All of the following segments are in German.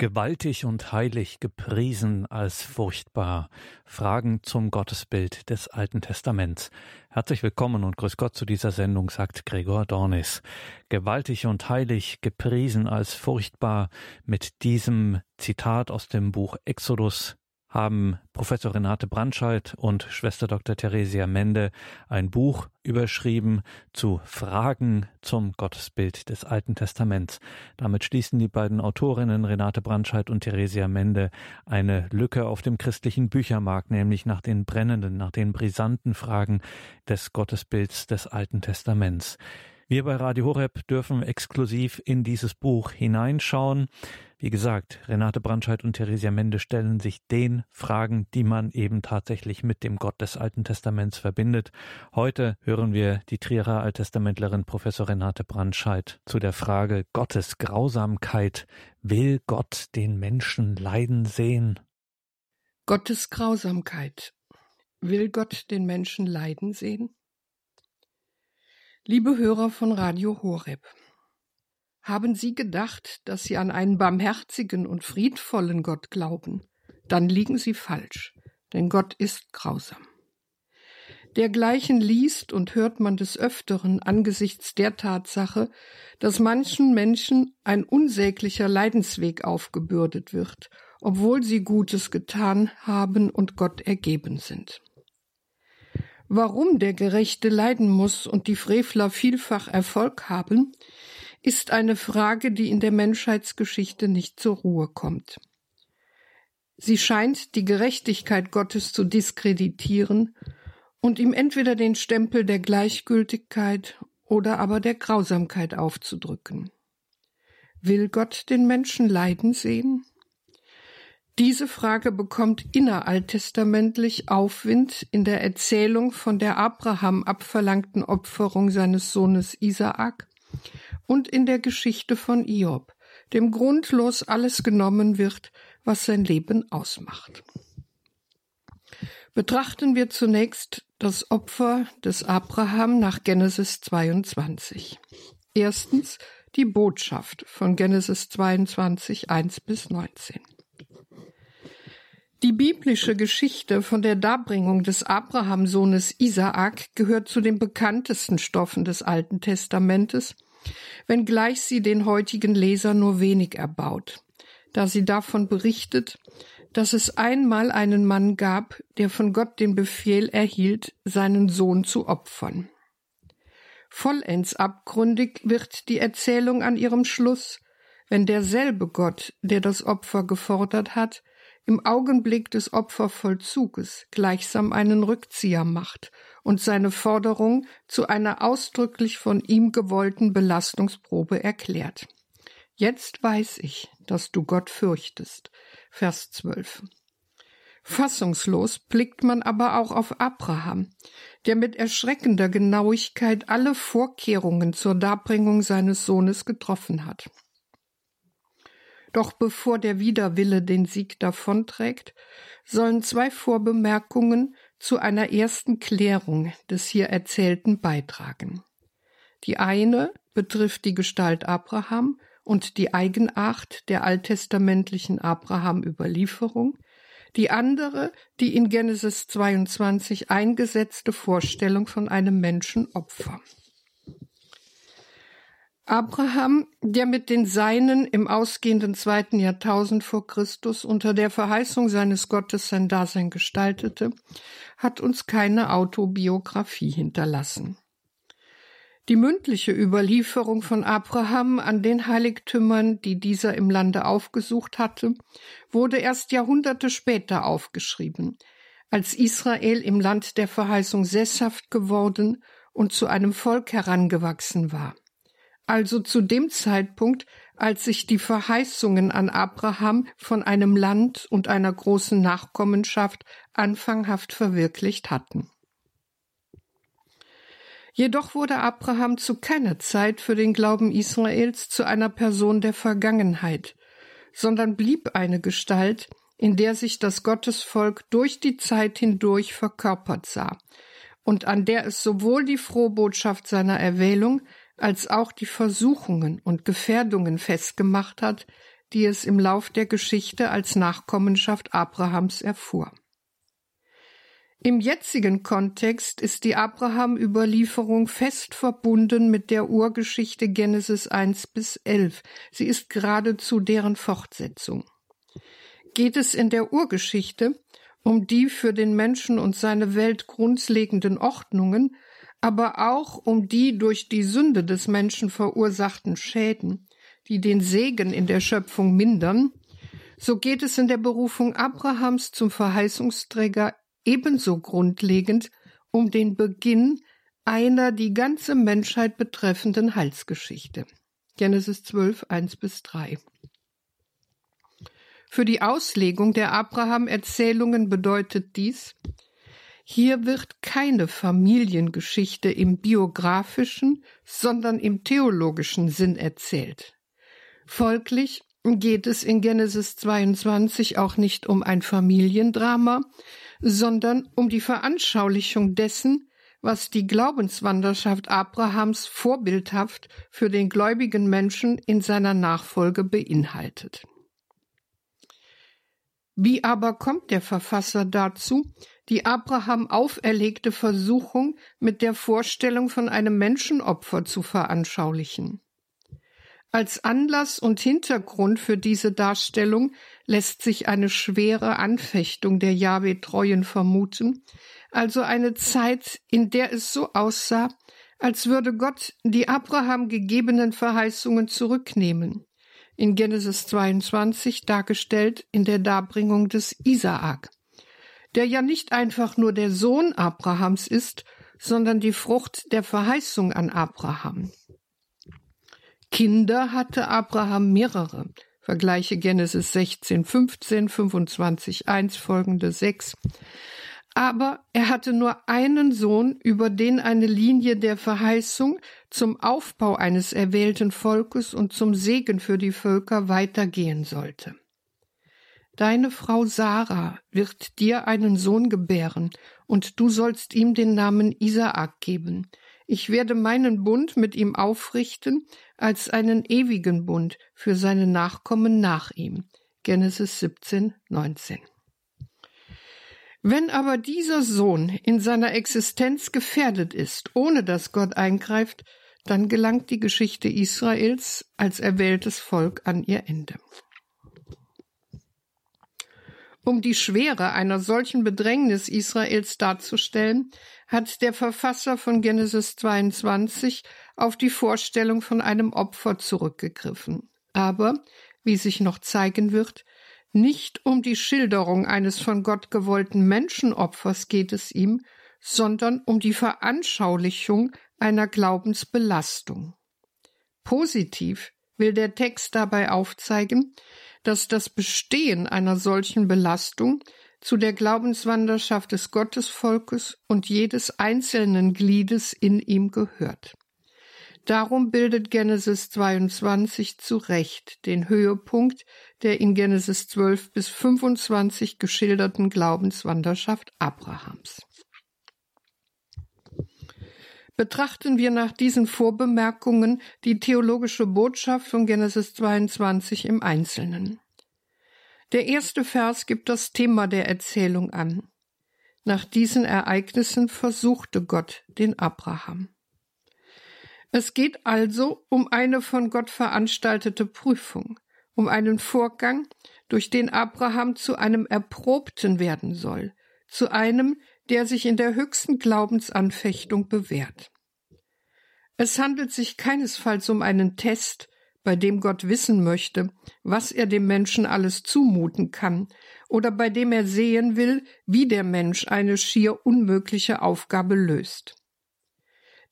Gewaltig und heilig gepriesen als furchtbar. Fragen zum Gottesbild des Alten Testaments. Herzlich willkommen und grüß Gott zu dieser Sendung, sagt Gregor Dornis. Gewaltig und heilig gepriesen als furchtbar mit diesem Zitat aus dem Buch Exodus haben Professor Renate Brandscheid und Schwester Dr. Theresia Mende ein Buch überschrieben zu Fragen zum Gottesbild des Alten Testaments. Damit schließen die beiden Autorinnen Renate Brandscheid und Theresia Mende eine Lücke auf dem christlichen Büchermarkt, nämlich nach den brennenden, nach den brisanten Fragen des Gottesbilds des Alten Testaments. Wir bei Radio Horeb dürfen exklusiv in dieses Buch hineinschauen. Wie gesagt, Renate Brandscheid und Theresia Mende stellen sich den Fragen, die man eben tatsächlich mit dem Gott des Alten Testaments verbindet. Heute hören wir die Trierer Alttestamentlerin Professor Renate Brandscheid zu der Frage Gottes Grausamkeit. Will Gott den Menschen leiden sehen? Gottes Grausamkeit. Will Gott den Menschen leiden sehen? Liebe Hörer von Radio Horeb, haben Sie gedacht, dass Sie an einen barmherzigen und friedvollen Gott glauben? Dann liegen Sie falsch, denn Gott ist grausam. Dergleichen liest und hört man des Öfteren angesichts der Tatsache, dass manchen Menschen ein unsäglicher Leidensweg aufgebürdet wird, obwohl sie Gutes getan haben und Gott ergeben sind. Warum der Gerechte leiden muss und die Frevler vielfach Erfolg haben, ist eine Frage, die in der Menschheitsgeschichte nicht zur Ruhe kommt. Sie scheint die Gerechtigkeit Gottes zu diskreditieren und ihm entweder den Stempel der Gleichgültigkeit oder aber der Grausamkeit aufzudrücken. Will Gott den Menschen leiden sehen? Diese Frage bekommt inneralttestamentlich Aufwind in der Erzählung von der Abraham abverlangten Opferung seines Sohnes Isaak und in der Geschichte von Iob, dem grundlos alles genommen wird, was sein Leben ausmacht. Betrachten wir zunächst das Opfer des Abraham nach Genesis 22. Erstens die Botschaft von Genesis 22, 1 bis 19. Die biblische Geschichte von der Darbringung des Abrahamsohnes Isaak gehört zu den bekanntesten Stoffen des Alten Testamentes, wenngleich sie den heutigen Leser nur wenig erbaut, da sie davon berichtet, dass es einmal einen Mann gab, der von Gott den Befehl erhielt, seinen Sohn zu opfern. Vollends abgründig wird die Erzählung an ihrem Schluss, wenn derselbe Gott, der das Opfer gefordert hat, im Augenblick des Opfervollzuges gleichsam einen Rückzieher macht und seine Forderung zu einer ausdrücklich von ihm gewollten Belastungsprobe erklärt. Jetzt weiß ich, dass du Gott fürchtest. Vers 12. Fassungslos blickt man aber auch auf Abraham, der mit erschreckender Genauigkeit alle Vorkehrungen zur Darbringung seines Sohnes getroffen hat. Doch bevor der Widerwille den Sieg davonträgt, sollen zwei Vorbemerkungen zu einer ersten Klärung des hier Erzählten beitragen. Die eine betrifft die Gestalt Abraham und die Eigenart der alttestamentlichen Abraham-Überlieferung, die andere die in Genesis 22 eingesetzte Vorstellung von einem Menschenopfer. Abraham, der mit den Seinen im ausgehenden zweiten Jahrtausend vor Christus unter der Verheißung seines Gottes sein Dasein gestaltete, hat uns keine Autobiografie hinterlassen. Die mündliche Überlieferung von Abraham an den Heiligtümern, die dieser im Lande aufgesucht hatte, wurde erst Jahrhunderte später aufgeschrieben, als Israel im Land der Verheißung sesshaft geworden und zu einem Volk herangewachsen war also zu dem Zeitpunkt, als sich die Verheißungen an Abraham von einem Land und einer großen Nachkommenschaft anfanghaft verwirklicht hatten. Jedoch wurde Abraham zu keiner Zeit für den Glauben Israels zu einer Person der Vergangenheit, sondern blieb eine Gestalt, in der sich das Gottesvolk durch die Zeit hindurch verkörpert sah und an der es sowohl die Frohbotschaft seiner Erwählung als auch die Versuchungen und Gefährdungen festgemacht hat, die es im Lauf der Geschichte als Nachkommenschaft Abrahams erfuhr. Im jetzigen Kontext ist die Abraham-Überlieferung fest verbunden mit der Urgeschichte Genesis 1 bis 11. Sie ist geradezu deren Fortsetzung. Geht es in der Urgeschichte um die für den Menschen und seine Welt grundlegenden Ordnungen, aber auch um die durch die Sünde des Menschen verursachten Schäden, die den Segen in der Schöpfung mindern, so geht es in der Berufung Abrahams zum Verheißungsträger ebenso grundlegend um den Beginn einer die ganze Menschheit betreffenden Heilsgeschichte. Genesis 12, 1 bis 3. Für die Auslegung der Abraham-Erzählungen bedeutet dies, hier wird keine Familiengeschichte im biografischen, sondern im theologischen Sinn erzählt. Folglich geht es in Genesis 22 auch nicht um ein Familiendrama, sondern um die Veranschaulichung dessen, was die Glaubenswanderschaft Abrahams vorbildhaft für den gläubigen Menschen in seiner Nachfolge beinhaltet. Wie aber kommt der Verfasser dazu, die Abraham auferlegte Versuchung mit der Vorstellung von einem Menschenopfer zu veranschaulichen? Als Anlass und Hintergrund für diese Darstellung lässt sich eine schwere Anfechtung der Jahwe-Treuen vermuten, also eine Zeit, in der es so aussah, als würde Gott die Abraham gegebenen Verheißungen zurücknehmen. In Genesis 22 dargestellt in der Darbringung des Isaak, der ja nicht einfach nur der Sohn Abrahams ist, sondern die Frucht der Verheißung an Abraham. Kinder hatte Abraham mehrere. Vergleiche Genesis 16, 15, 25, 1 folgende 6. Aber er hatte nur einen Sohn, über den eine Linie der Verheißung zum Aufbau eines erwählten Volkes und zum Segen für die Völker weitergehen sollte. Deine Frau Sarah wird dir einen Sohn gebären, und du sollst ihm den Namen Isaak geben. Ich werde meinen Bund mit ihm aufrichten als einen ewigen Bund für seine Nachkommen nach ihm. Genesis 17, 19. Wenn aber dieser Sohn in seiner Existenz gefährdet ist, ohne dass Gott eingreift, dann gelangt die Geschichte Israels als erwähltes Volk an ihr Ende. Um die Schwere einer solchen Bedrängnis Israels darzustellen, hat der Verfasser von Genesis 22 auf die Vorstellung von einem Opfer zurückgegriffen. Aber, wie sich noch zeigen wird, nicht um die Schilderung eines von Gott gewollten Menschenopfers geht es ihm, sondern um die Veranschaulichung einer Glaubensbelastung. Positiv will der Text dabei aufzeigen, dass das Bestehen einer solchen Belastung zu der Glaubenswanderschaft des Gottesvolkes und jedes einzelnen Gliedes in ihm gehört. Darum bildet Genesis 22 zu Recht den Höhepunkt der in Genesis 12 bis 25 geschilderten Glaubenswanderschaft Abrahams. Betrachten wir nach diesen Vorbemerkungen die theologische Botschaft von Genesis 22 im Einzelnen. Der erste Vers gibt das Thema der Erzählung an. Nach diesen Ereignissen versuchte Gott den Abraham. Es geht also um eine von Gott veranstaltete Prüfung, um einen Vorgang, durch den Abraham zu einem Erprobten werden soll, zu einem, der sich in der höchsten Glaubensanfechtung bewährt. Es handelt sich keinesfalls um einen Test, bei dem Gott wissen möchte, was er dem Menschen alles zumuten kann, oder bei dem er sehen will, wie der Mensch eine schier unmögliche Aufgabe löst.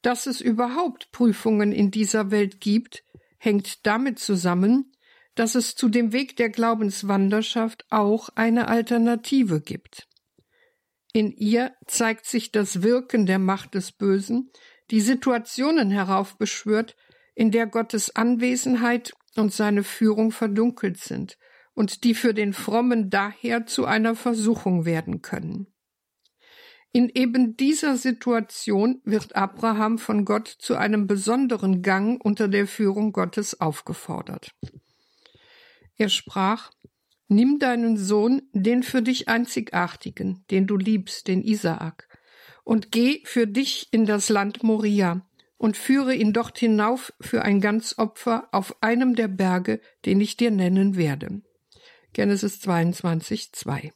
Dass es überhaupt Prüfungen in dieser Welt gibt, hängt damit zusammen, dass es zu dem Weg der Glaubenswanderschaft auch eine Alternative gibt. In ihr zeigt sich das Wirken der Macht des Bösen, die Situationen heraufbeschwört, in der Gottes Anwesenheit und seine Führung verdunkelt sind und die für den Frommen daher zu einer Versuchung werden können. In eben dieser Situation wird Abraham von Gott zu einem besonderen Gang unter der Führung Gottes aufgefordert. Er sprach, Nimm deinen Sohn, den für dich einzigartigen, den du liebst, den Isaak, und geh für dich in das Land Moria und führe ihn dort hinauf für ein Ganzopfer auf einem der Berge, den ich dir nennen werde. Genesis 22, 2.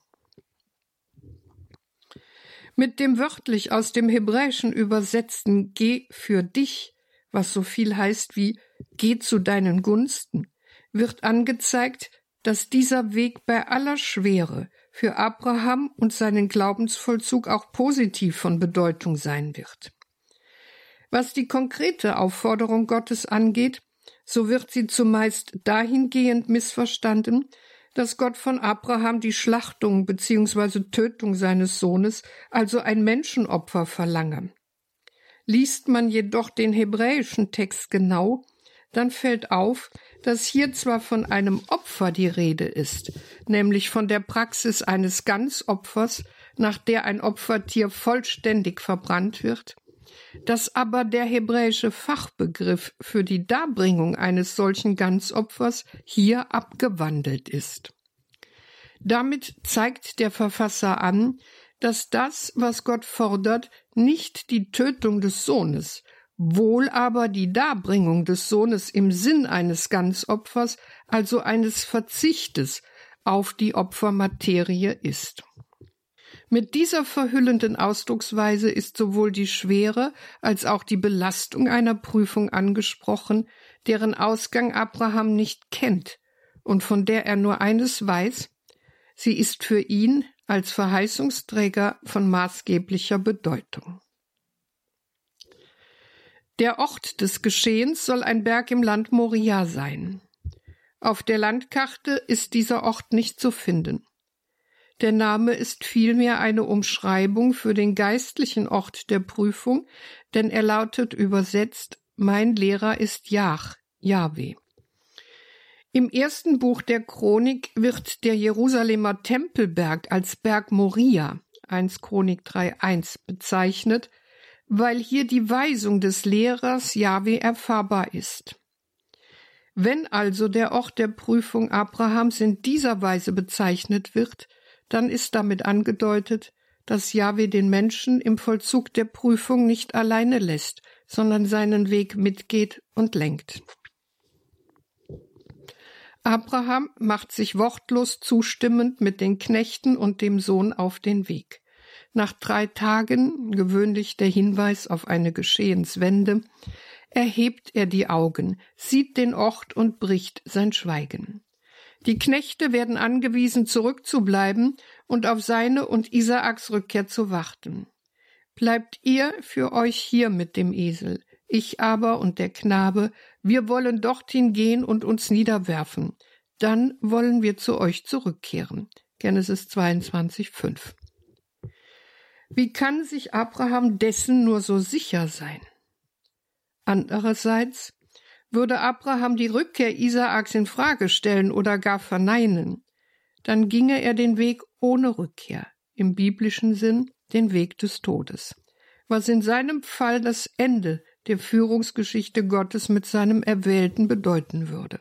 Mit dem wörtlich aus dem Hebräischen übersetzten Geh für dich, was so viel heißt wie Geh zu deinen Gunsten, wird angezeigt, dass dieser Weg bei aller Schwere für Abraham und seinen Glaubensvollzug auch positiv von Bedeutung sein wird. Was die konkrete Aufforderung Gottes angeht, so wird sie zumeist dahingehend missverstanden, dass Gott von Abraham die Schlachtung bzw. Tötung seines Sohnes, also ein Menschenopfer, verlange. Liest man jedoch den hebräischen Text genau, dann fällt auf, dass hier zwar von einem Opfer die Rede ist, nämlich von der Praxis eines Ganzopfers, nach der ein Opfertier vollständig verbrannt wird, dass aber der hebräische Fachbegriff für die Darbringung eines solchen Ganzopfers hier abgewandelt ist. Damit zeigt der Verfasser an, dass das, was Gott fordert, nicht die Tötung des Sohnes, wohl aber die Darbringung des Sohnes im Sinn eines Ganzopfers, also eines Verzichtes auf die Opfermaterie ist. Mit dieser verhüllenden Ausdrucksweise ist sowohl die Schwere als auch die Belastung einer Prüfung angesprochen, deren Ausgang Abraham nicht kennt und von der er nur eines weiß, sie ist für ihn als Verheißungsträger von maßgeblicher Bedeutung. Der Ort des Geschehens soll ein Berg im Land Moria sein. Auf der Landkarte ist dieser Ort nicht zu finden. Der Name ist vielmehr eine Umschreibung für den geistlichen Ort der Prüfung, denn er lautet übersetzt Mein Lehrer ist Jach, Yahweh. Im ersten Buch der Chronik wird der Jerusalemer Tempelberg als Berg Moria 1 Chronik 3.1 bezeichnet, weil hier die Weisung des Lehrers Jahwe erfahrbar ist. Wenn also der Ort der Prüfung Abrahams in dieser Weise bezeichnet wird, dann ist damit angedeutet, dass Jahwe den Menschen im Vollzug der Prüfung nicht alleine lässt, sondern seinen Weg mitgeht und lenkt. Abraham macht sich wortlos zustimmend mit den Knechten und dem Sohn auf den Weg. Nach drei Tagen, gewöhnlich der Hinweis auf eine Geschehenswende, erhebt er die Augen, sieht den Ort und bricht sein Schweigen. Die Knechte werden angewiesen, zurückzubleiben und auf seine und Isaaks Rückkehr zu warten. Bleibt ihr für euch hier mit dem Esel, ich aber und der Knabe, wir wollen dorthin gehen und uns niederwerfen. Dann wollen wir zu euch zurückkehren. Genesis 22, 5. Wie kann sich Abraham dessen nur so sicher sein? Andererseits, würde Abraham die Rückkehr Isaaks in Frage stellen oder gar verneinen, dann ginge er den Weg ohne Rückkehr, im biblischen Sinn den Weg des Todes, was in seinem Fall das Ende der Führungsgeschichte Gottes mit seinem Erwählten bedeuten würde.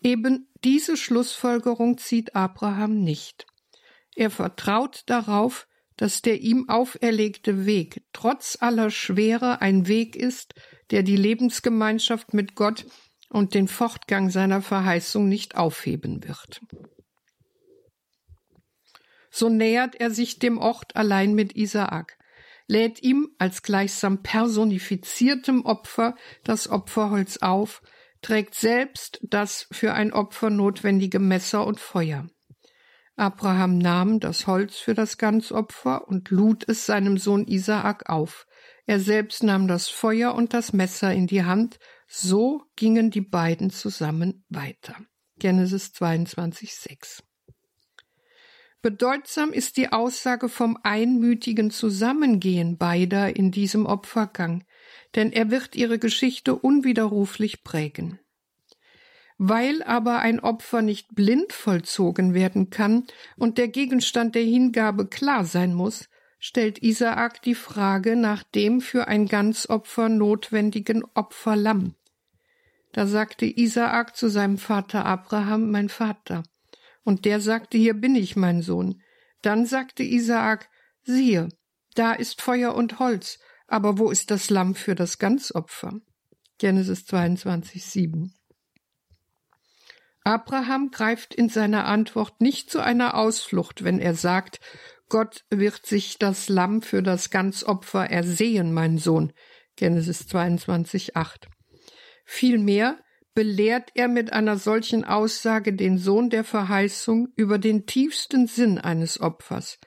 Eben diese Schlussfolgerung zieht Abraham nicht. Er vertraut darauf, dass der ihm auferlegte Weg trotz aller Schwere ein Weg ist, der die Lebensgemeinschaft mit Gott und den Fortgang seiner Verheißung nicht aufheben wird. So nähert er sich dem Ort allein mit Isaak, lädt ihm als gleichsam personifiziertem Opfer das Opferholz auf, trägt selbst das für ein Opfer notwendige Messer und Feuer. Abraham nahm das Holz für das Ganzopfer und lud es seinem Sohn Isaak auf. Er selbst nahm das Feuer und das Messer in die Hand. So gingen die beiden zusammen weiter. Genesis 22, 6. Bedeutsam ist die Aussage vom einmütigen Zusammengehen beider in diesem Opfergang, denn er wird ihre Geschichte unwiderruflich prägen. Weil aber ein Opfer nicht blind vollzogen werden kann und der Gegenstand der Hingabe klar sein muss, stellt Isaak die Frage nach dem für ein Ganzopfer notwendigen Opferlamm. Da sagte Isaak zu seinem Vater Abraham, mein Vater. Und der sagte, hier bin ich, mein Sohn. Dann sagte Isaak, siehe, da ist Feuer und Holz, aber wo ist das Lamm für das Ganzopfer? Genesis 22, 7. Abraham greift in seiner Antwort nicht zu einer Ausflucht, wenn er sagt, Gott wird sich das Lamm für das Ganzopfer ersehen, mein Sohn. Genesis 22, 8. Vielmehr belehrt er mit einer solchen Aussage den Sohn der Verheißung über den tiefsten Sinn eines Opfers,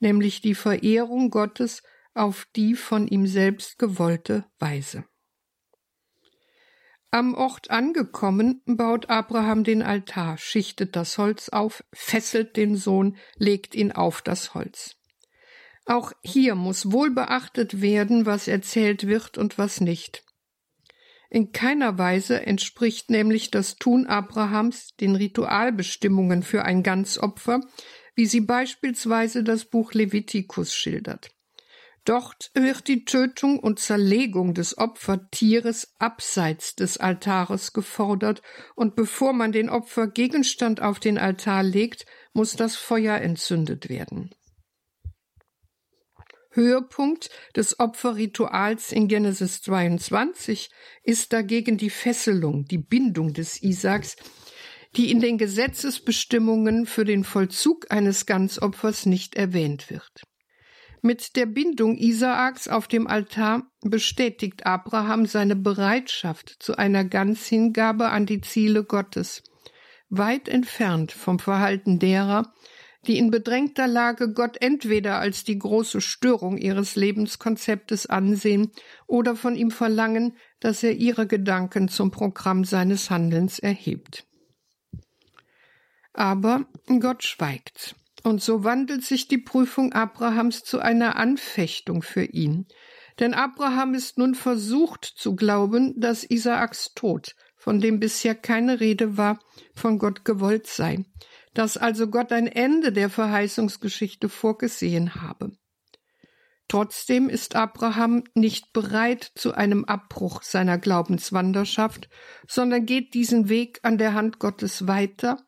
nämlich die Verehrung Gottes auf die von ihm selbst gewollte Weise. Am Ort angekommen, baut Abraham den Altar, schichtet das Holz auf, fesselt den Sohn, legt ihn auf das Holz. Auch hier muss wohl beachtet werden, was erzählt wird und was nicht. In keiner Weise entspricht nämlich das Tun Abrahams den Ritualbestimmungen für ein Ganzopfer, wie sie beispielsweise das Buch Levitikus schildert. Dort wird die Tötung und Zerlegung des Opfertieres abseits des Altares gefordert, und bevor man den Opfergegenstand auf den Altar legt, muss das Feuer entzündet werden. Höhepunkt des Opferrituals in Genesis 22 ist dagegen die Fesselung, die Bindung des Isaaks, die in den Gesetzesbestimmungen für den Vollzug eines Ganzopfers nicht erwähnt wird. Mit der Bindung Isaaks auf dem Altar bestätigt Abraham seine Bereitschaft zu einer Ganzhingabe an die Ziele Gottes, weit entfernt vom Verhalten derer, die in bedrängter Lage Gott entweder als die große Störung ihres Lebenskonzeptes ansehen oder von ihm verlangen, dass er ihre Gedanken zum Programm seines Handelns erhebt. Aber Gott schweigt. Und so wandelt sich die Prüfung Abrahams zu einer Anfechtung für ihn. Denn Abraham ist nun versucht zu glauben, dass Isaaks Tod, von dem bisher keine Rede war, von Gott gewollt sei, dass also Gott ein Ende der Verheißungsgeschichte vorgesehen habe. Trotzdem ist Abraham nicht bereit zu einem Abbruch seiner Glaubenswanderschaft, sondern geht diesen Weg an der Hand Gottes weiter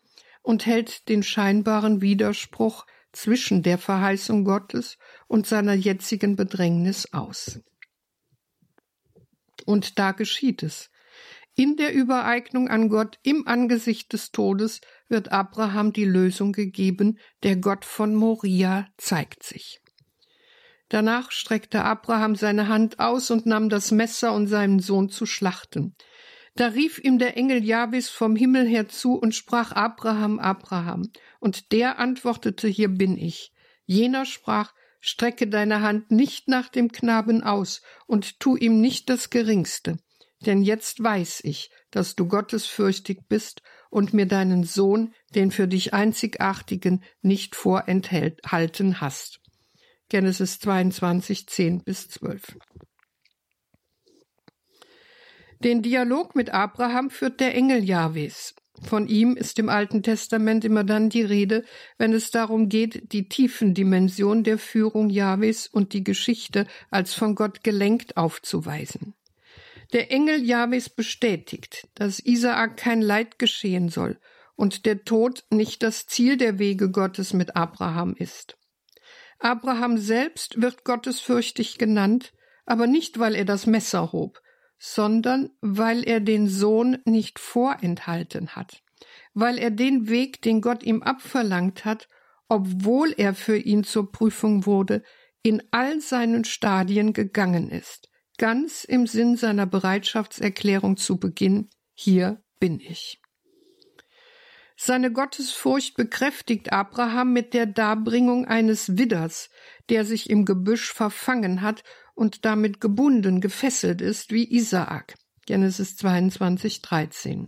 und hält den scheinbaren Widerspruch zwischen der Verheißung Gottes und seiner jetzigen Bedrängnis aus. Und da geschieht es. In der Übereignung an Gott im Angesicht des Todes wird Abraham die Lösung gegeben, der Gott von Moria zeigt sich. Danach streckte Abraham seine Hand aus und nahm das Messer, um seinen Sohn zu schlachten. Da rief ihm der Engel Jahwes vom Himmel her zu und sprach Abraham, Abraham. Und der antwortete, hier bin ich. Jener sprach, strecke deine Hand nicht nach dem Knaben aus und tu ihm nicht das Geringste. Denn jetzt weiß ich, dass du gottesfürchtig bist und mir deinen Sohn, den für dich einzigartigen, nicht vorenthalten hast. Genesis 22, 10 bis 12. Den Dialog mit Abraham führt der Engel Jahwes. Von ihm ist im Alten Testament immer dann die Rede, wenn es darum geht, die tiefen Dimensionen der Führung Jahwes und die Geschichte als von Gott gelenkt aufzuweisen. Der Engel Jahwes bestätigt, dass Isaak kein Leid geschehen soll und der Tod nicht das Ziel der Wege Gottes mit Abraham ist. Abraham selbst wird gottesfürchtig genannt, aber nicht, weil er das Messer hob, sondern weil er den Sohn nicht vorenthalten hat, weil er den Weg, den Gott ihm abverlangt hat, obwohl er für ihn zur Prüfung wurde, in all seinen Stadien gegangen ist, ganz im Sinn seiner Bereitschaftserklärung zu Beginn, hier bin ich. Seine Gottesfurcht bekräftigt Abraham mit der Darbringung eines Widders, der sich im Gebüsch verfangen hat und damit gebunden, gefesselt ist wie Isaak. Genesis 22, 13.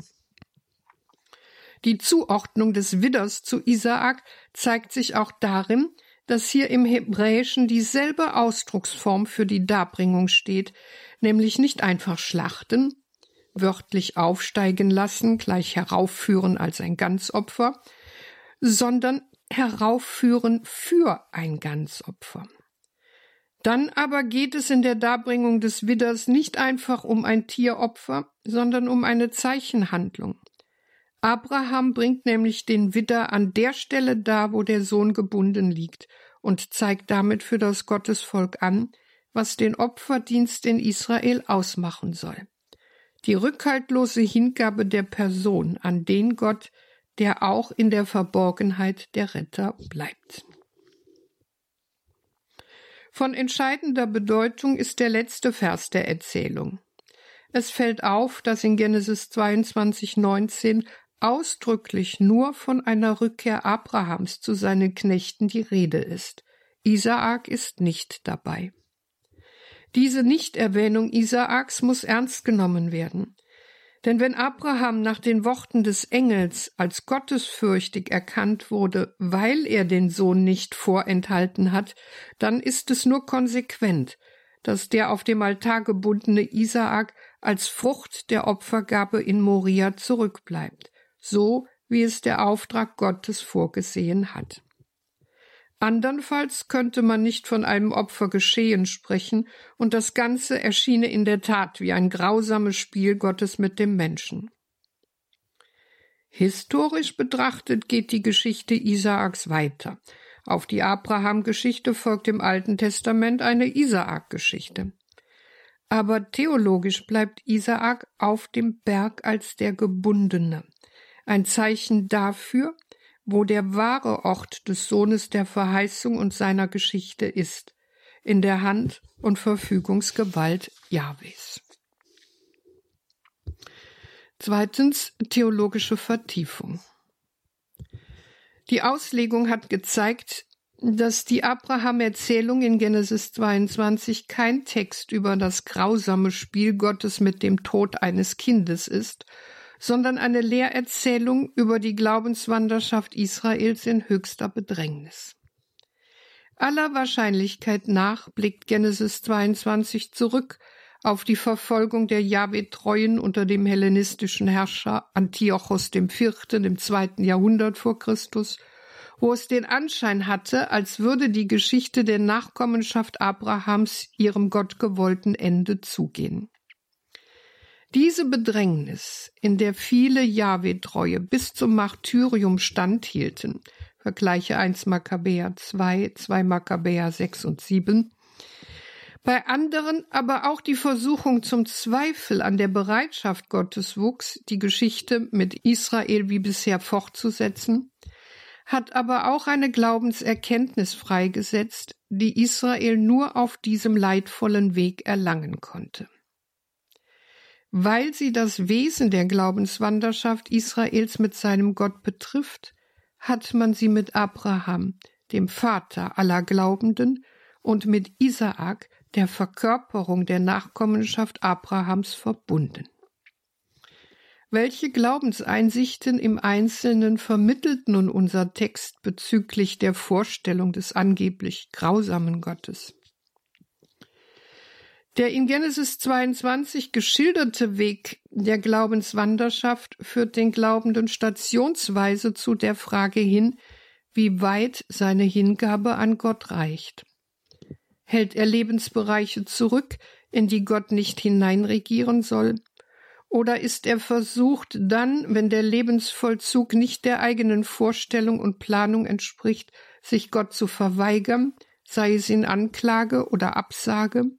Die Zuordnung des Widders zu Isaak zeigt sich auch darin, dass hier im Hebräischen dieselbe Ausdrucksform für die Darbringung steht, nämlich nicht einfach schlachten, wörtlich aufsteigen lassen, gleich heraufführen als ein Ganzopfer, sondern heraufführen für ein Ganzopfer. Dann aber geht es in der Darbringung des Widders nicht einfach um ein Tieropfer, sondern um eine Zeichenhandlung. Abraham bringt nämlich den Widder an der Stelle dar, wo der Sohn gebunden liegt, und zeigt damit für das Gottesvolk an, was den Opferdienst in Israel ausmachen soll. Die rückhaltlose Hingabe der Person an den Gott, der auch in der Verborgenheit der Retter bleibt. Von entscheidender Bedeutung ist der letzte Vers der Erzählung. Es fällt auf, dass in Genesis 22, 19 ausdrücklich nur von einer Rückkehr Abrahams zu seinen Knechten die Rede ist. Isaak ist nicht dabei. Diese Nichterwähnung Isaaks muss ernst genommen werden. Denn wenn Abraham nach den Worten des Engels als gottesfürchtig erkannt wurde, weil er den Sohn nicht vorenthalten hat, dann ist es nur konsequent, dass der auf dem Altar gebundene Isaak als Frucht der Opfergabe in Moria zurückbleibt, so wie es der Auftrag Gottes vorgesehen hat. Andernfalls könnte man nicht von einem Opfer geschehen sprechen, und das Ganze erschiene in der Tat wie ein grausames Spiel Gottes mit dem Menschen. Historisch betrachtet geht die Geschichte Isaaks weiter. Auf die Abraham-Geschichte folgt im Alten Testament eine Isaak-Geschichte. Aber theologisch bleibt Isaak auf dem Berg als der Gebundene, ein Zeichen dafür, wo der wahre Ort des Sohnes der Verheißung und seiner Geschichte ist, in der Hand und Verfügungsgewalt Jahwes. Zweitens theologische Vertiefung. Die Auslegung hat gezeigt, dass die Abraham-Erzählung in Genesis 22 kein Text über das grausame Spiel Gottes mit dem Tod eines Kindes ist, sondern eine Lehrerzählung über die Glaubenswanderschaft Israels in höchster Bedrängnis. Aller Wahrscheinlichkeit nach blickt Genesis 22 zurück auf die Verfolgung der Jahwe-Treuen unter dem hellenistischen Herrscher Antiochos IV. im zweiten Jahrhundert vor Christus, wo es den Anschein hatte, als würde die Geschichte der Nachkommenschaft Abrahams ihrem gottgewollten Ende zugehen. Diese Bedrängnis, in der viele Jahwe-Treue bis zum Martyrium standhielten, vergleiche 1 Makkabäer 2, 2 Makkabäer 6 und 7, bei anderen aber auch die Versuchung zum Zweifel an der Bereitschaft Gottes wuchs, die Geschichte mit Israel wie bisher fortzusetzen, hat aber auch eine Glaubenserkenntnis freigesetzt, die Israel nur auf diesem leidvollen Weg erlangen konnte weil sie das Wesen der Glaubenswanderschaft Israels mit seinem Gott betrifft, hat man sie mit Abraham, dem Vater aller Glaubenden, und mit Isaak, der Verkörperung der Nachkommenschaft Abrahams, verbunden. Welche Glaubenseinsichten im Einzelnen vermittelt nun unser Text bezüglich der Vorstellung des angeblich grausamen Gottes? Der in Genesis 22 geschilderte Weg der Glaubenswanderschaft führt den Glaubenden stationsweise zu der Frage hin, wie weit seine Hingabe an Gott reicht. Hält er Lebensbereiche zurück, in die Gott nicht hineinregieren soll? Oder ist er versucht, dann, wenn der Lebensvollzug nicht der eigenen Vorstellung und Planung entspricht, sich Gott zu verweigern, sei es in Anklage oder Absage?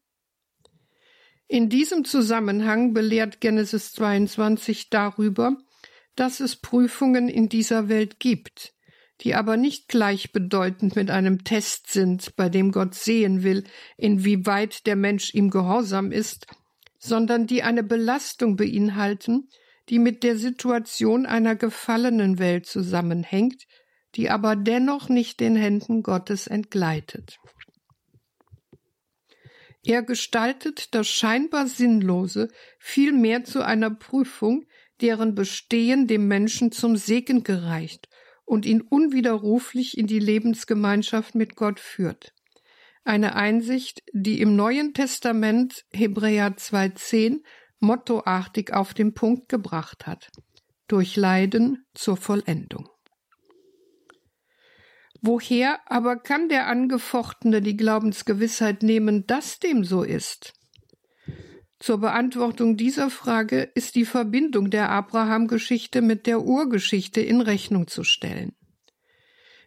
In diesem Zusammenhang belehrt Genesis 22 darüber, dass es Prüfungen in dieser Welt gibt, die aber nicht gleichbedeutend mit einem Test sind, bei dem Gott sehen will, inwieweit der Mensch ihm gehorsam ist, sondern die eine Belastung beinhalten, die mit der Situation einer gefallenen Welt zusammenhängt, die aber dennoch nicht den Händen Gottes entgleitet. Er gestaltet das scheinbar Sinnlose vielmehr zu einer Prüfung, deren Bestehen dem Menschen zum Segen gereicht und ihn unwiderruflich in die Lebensgemeinschaft mit Gott führt. Eine Einsicht, die im Neuen Testament Hebräer 2.10 mottoartig auf den Punkt gebracht hat. Durch Leiden zur Vollendung. Woher aber kann der Angefochtene die Glaubensgewissheit nehmen, dass dem so ist? Zur Beantwortung dieser Frage ist die Verbindung der Abraham-Geschichte mit der Urgeschichte in Rechnung zu stellen.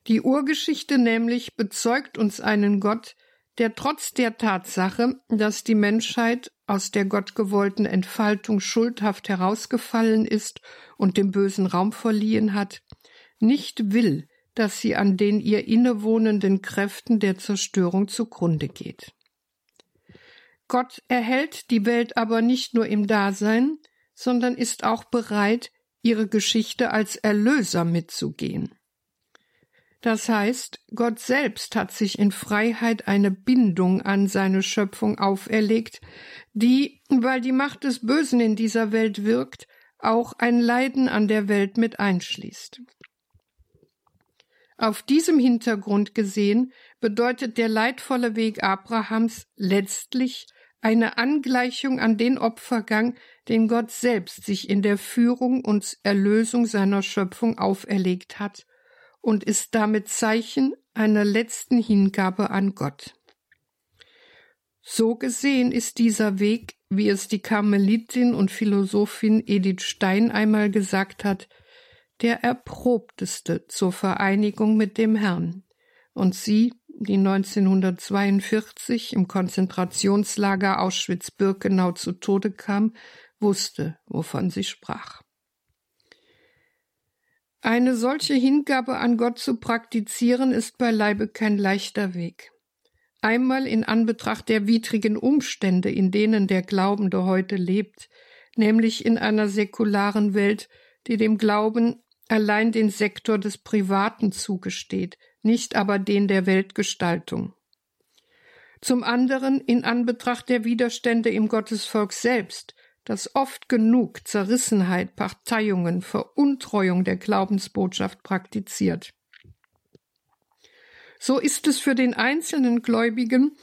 Die Urgeschichte nämlich bezeugt uns einen Gott, der trotz der Tatsache, dass die Menschheit aus der gottgewollten Entfaltung schuldhaft herausgefallen ist und dem Bösen Raum verliehen hat, nicht will, dass sie an den ihr innewohnenden Kräften der Zerstörung zugrunde geht. Gott erhält die Welt aber nicht nur im Dasein, sondern ist auch bereit, ihre Geschichte als Erlöser mitzugehen. Das heißt, Gott selbst hat sich in Freiheit eine Bindung an seine Schöpfung auferlegt, die, weil die Macht des Bösen in dieser Welt wirkt, auch ein Leiden an der Welt mit einschließt. Auf diesem Hintergrund gesehen bedeutet der leidvolle Weg Abrahams letztlich eine Angleichung an den Opfergang, den Gott selbst sich in der Führung und Erlösung seiner Schöpfung auferlegt hat und ist damit Zeichen einer letzten Hingabe an Gott. So gesehen ist dieser Weg, wie es die Karmelitin und Philosophin Edith Stein einmal gesagt hat, der erprobteste zur Vereinigung mit dem Herrn. Und sie, die 1942 im Konzentrationslager Auschwitz-Birkenau zu Tode kam, wusste, wovon sie sprach. Eine solche Hingabe an Gott zu praktizieren, ist beileibe kein leichter Weg. Einmal in Anbetracht der widrigen Umstände, in denen der Glaubende heute lebt, nämlich in einer säkularen Welt, die dem Glauben allein den Sektor des Privaten zugesteht, nicht aber den der Weltgestaltung. Zum anderen in Anbetracht der Widerstände im Gottesvolk selbst, das oft genug Zerrissenheit, Parteiungen, Veruntreuung der Glaubensbotschaft praktiziert. So ist es für den einzelnen Gläubigen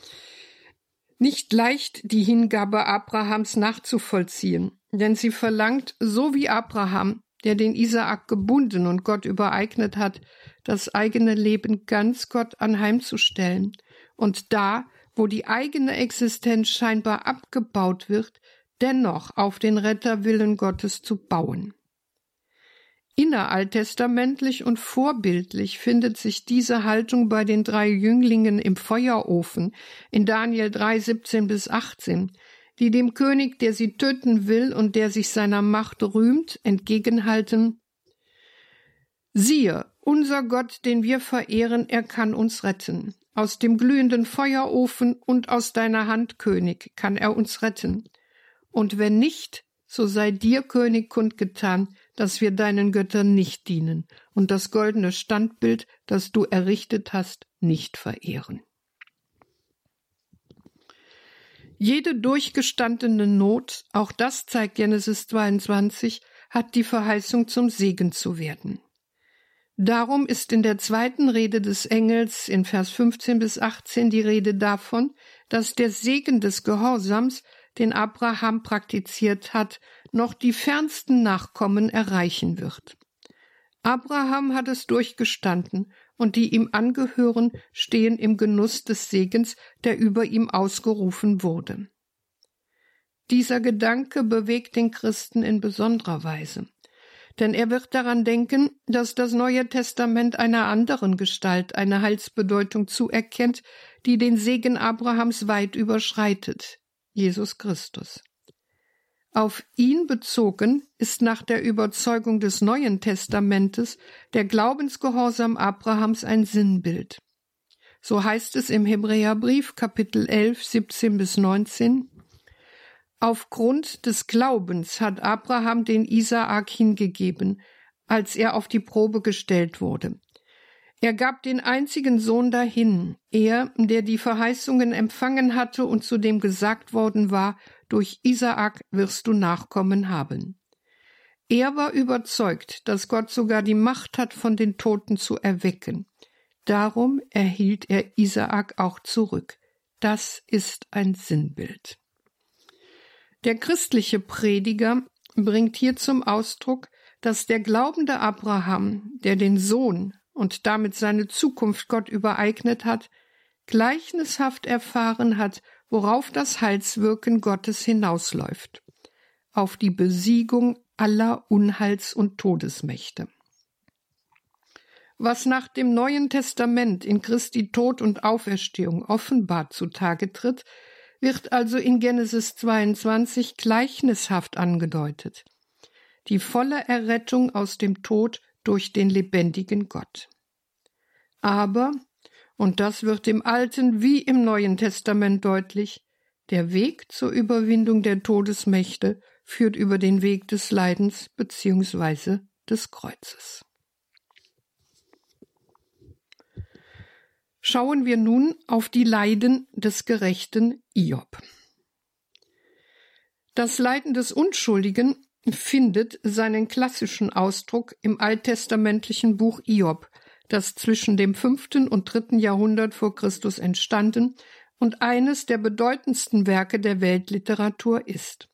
nicht leicht, die Hingabe Abrahams nachzuvollziehen, denn sie verlangt, so wie Abraham, der den Isaak gebunden und Gott übereignet hat, das eigene Leben ganz Gott anheimzustellen und da, wo die eigene Existenz scheinbar abgebaut wird, dennoch auf den Retterwillen Gottes zu bauen. Inneraltestamentlich und vorbildlich findet sich diese Haltung bei den drei Jünglingen im Feuerofen in Daniel 3, 17 bis 18, die dem König, der sie töten will und der sich seiner Macht rühmt, entgegenhalten Siehe, unser Gott, den wir verehren, er kann uns retten. Aus dem glühenden Feuerofen und aus deiner Hand, König, kann er uns retten und wenn nicht, so sei dir, König, kundgetan, dass wir deinen Göttern nicht dienen und das goldene Standbild, das du errichtet hast, nicht verehren. Jede durchgestandene Not, auch das zeigt Genesis 22, hat die Verheißung zum Segen zu werden. Darum ist in der zweiten Rede des Engels in Vers 15 bis 18 die Rede davon, dass der Segen des Gehorsams den Abraham praktiziert hat, noch die fernsten Nachkommen erreichen wird. Abraham hat es durchgestanden, und die ihm angehören, stehen im Genuss des Segens, der über ihm ausgerufen wurde. Dieser Gedanke bewegt den Christen in besonderer Weise, denn er wird daran denken, dass das Neue Testament einer anderen Gestalt eine Heilsbedeutung zuerkennt, die den Segen Abrahams weit überschreitet, Jesus Christus. Auf ihn bezogen ist nach der Überzeugung des Neuen Testamentes der Glaubensgehorsam Abrahams ein Sinnbild. So heißt es im Hebräerbrief Kapitel 11, 17 bis 19. Aufgrund des Glaubens hat Abraham den Isaak hingegeben, als er auf die Probe gestellt wurde. Er gab den einzigen Sohn dahin, er, der die Verheißungen empfangen hatte und zu dem gesagt worden war, durch Isaak wirst du Nachkommen haben. Er war überzeugt, dass Gott sogar die Macht hat, von den Toten zu erwecken. Darum erhielt er Isaak auch zurück. Das ist ein Sinnbild. Der christliche Prediger bringt hier zum Ausdruck, dass der glaubende Abraham, der den Sohn und damit seine Zukunft Gott übereignet hat, gleichnishaft erfahren hat, worauf das Heilswirken Gottes hinausläuft, auf die Besiegung aller Unheils- und Todesmächte. Was nach dem Neuen Testament in Christi Tod und Auferstehung offenbar zutage tritt, wird also in Genesis 22 gleichnishaft angedeutet. Die volle Errettung aus dem Tod durch den lebendigen Gott. Aber, und das wird im Alten wie im Neuen Testament deutlich, der Weg zur Überwindung der Todesmächte führt über den Weg des Leidens bzw. des Kreuzes. Schauen wir nun auf die Leiden des gerechten Iob. Das Leiden des Unschuldigen findet seinen klassischen Ausdruck im alttestamentlichen Buch Iob, das zwischen dem fünften und dritten Jahrhundert vor Christus entstanden und eines der bedeutendsten Werke der Weltliteratur ist.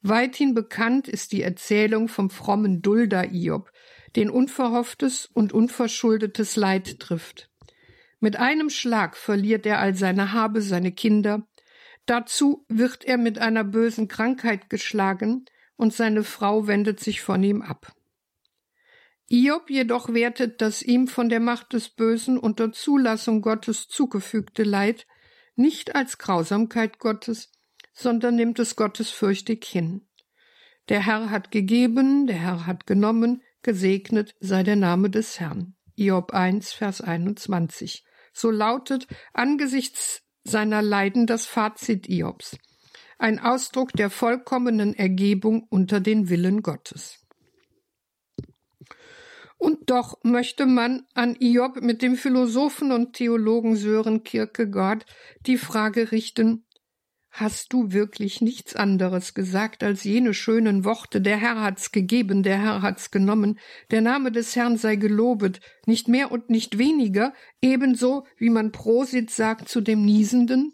Weithin bekannt ist die Erzählung vom frommen Dulder Iob, den unverhofftes und unverschuldetes Leid trifft. Mit einem Schlag verliert er all seine Habe, seine Kinder. Dazu wird er mit einer bösen Krankheit geschlagen und seine Frau wendet sich von ihm ab. Iob jedoch wertet das ihm von der Macht des Bösen unter Zulassung Gottes zugefügte Leid nicht als Grausamkeit Gottes, sondern nimmt es gottesfürchtig hin. Der Herr hat gegeben, der Herr hat genommen, gesegnet sei der Name des Herrn. Iob 1, Vers 21. So lautet angesichts seiner Leiden das Fazit Iobs. Ein Ausdruck der vollkommenen Ergebung unter den Willen Gottes. Und doch möchte man an Iob mit dem Philosophen und Theologen Sören Kierkegaard die Frage richten, Hast du wirklich nichts anderes gesagt als jene schönen Worte, der Herr hat's gegeben, der Herr hat's genommen, der Name des Herrn sei gelobet, nicht mehr und nicht weniger, ebenso wie man Prosit sagt zu dem Niesenden?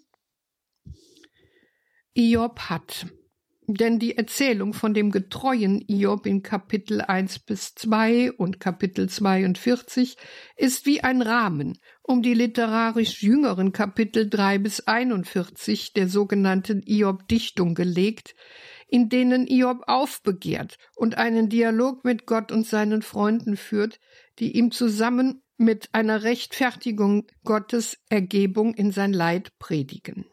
Iob hat denn die Erzählung von dem getreuen Iob in Kapitel 1 bis 2 und Kapitel 42 ist wie ein Rahmen um die literarisch jüngeren Kapitel 3 bis 41 der sogenannten Iob-Dichtung gelegt, in denen Iob aufbegehrt und einen Dialog mit Gott und seinen Freunden führt, die ihm zusammen mit einer Rechtfertigung Gottes Ergebung in sein Leid predigen.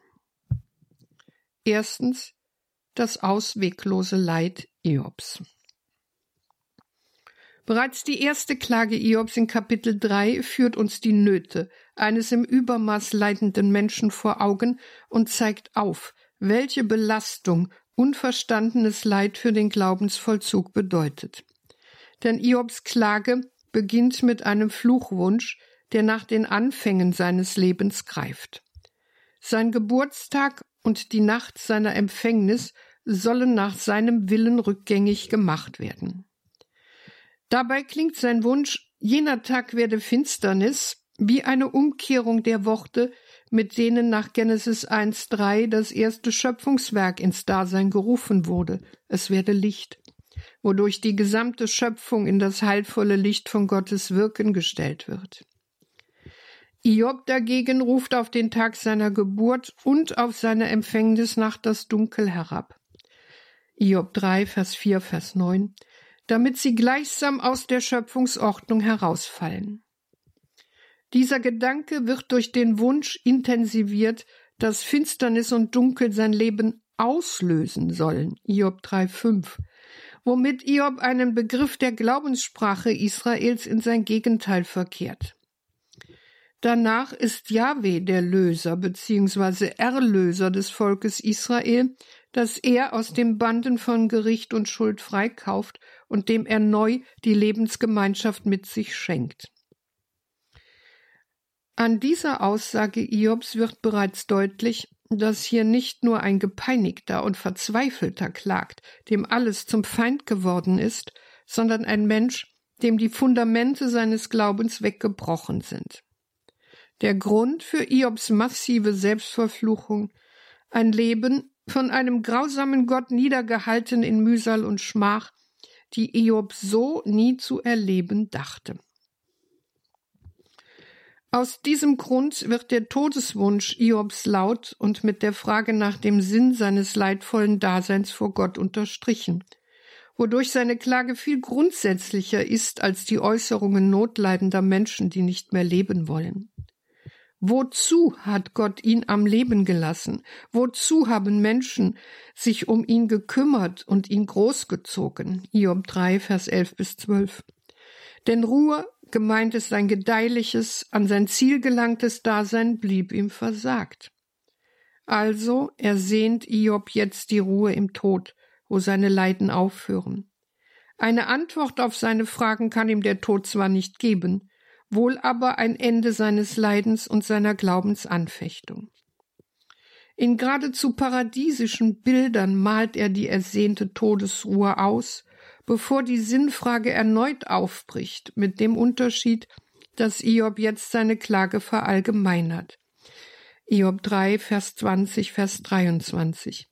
Erstens das ausweglose Leid Iobs. Bereits die erste Klage Iobs in Kapitel 3 führt uns die Nöte eines im Übermaß leidenden Menschen vor Augen und zeigt auf, welche Belastung unverstandenes Leid für den Glaubensvollzug bedeutet. Denn Iobs Klage beginnt mit einem Fluchwunsch, der nach den Anfängen seines Lebens greift. Sein Geburtstag und die Nacht seiner Empfängnis sollen nach seinem Willen rückgängig gemacht werden. Dabei klingt sein Wunsch, jener Tag werde Finsternis, wie eine Umkehrung der Worte, mit denen nach Genesis 1.3 das erste Schöpfungswerk ins Dasein gerufen wurde. Es werde Licht, wodurch die gesamte Schöpfung in das heilvolle Licht von Gottes Wirken gestellt wird. Iob dagegen ruft auf den Tag seiner Geburt und auf seine Empfängnisnacht das Dunkel herab. Iob 3, Vers 4, Vers 9, damit sie gleichsam aus der Schöpfungsordnung herausfallen. Dieser Gedanke wird durch den Wunsch intensiviert, dass Finsternis und Dunkel sein Leben auslösen sollen. Iob 3, 5, womit Iob einen Begriff der Glaubenssprache Israels in sein Gegenteil verkehrt. Danach ist Jahwe der Löser bzw. Erlöser des Volkes Israel, das er aus den Banden von Gericht und Schuld freikauft und dem er neu die Lebensgemeinschaft mit sich schenkt. An dieser Aussage Iobs wird bereits deutlich, dass hier nicht nur ein gepeinigter und verzweifelter klagt, dem alles zum Feind geworden ist, sondern ein Mensch, dem die Fundamente seines Glaubens weggebrochen sind. Der Grund für Iobs massive Selbstverfluchung, ein Leben von einem grausamen Gott niedergehalten in Mühsal und Schmach, die Iob so nie zu erleben dachte. Aus diesem Grund wird der Todeswunsch Iobs laut und mit der Frage nach dem Sinn seines leidvollen Daseins vor Gott unterstrichen, wodurch seine Klage viel grundsätzlicher ist als die Äußerungen notleidender Menschen, die nicht mehr leben wollen. Wozu hat Gott ihn am Leben gelassen? Wozu haben Menschen sich um ihn gekümmert und ihn großgezogen? Hiob 3, Vers 11 bis 12. Denn Ruhe, gemeint ist sein gedeihliches, an sein Ziel gelangtes Dasein, blieb ihm versagt. Also ersehnt Hiob jetzt die Ruhe im Tod, wo seine Leiden aufhören. Eine Antwort auf seine Fragen kann ihm der Tod zwar nicht geben, wohl aber ein Ende seines Leidens und seiner Glaubensanfechtung. In geradezu paradiesischen Bildern malt er die ersehnte Todesruhe aus, bevor die Sinnfrage erneut aufbricht, mit dem Unterschied, dass Iob jetzt seine Klage verallgemeinert. Iob 3, Vers 20, Vers 23.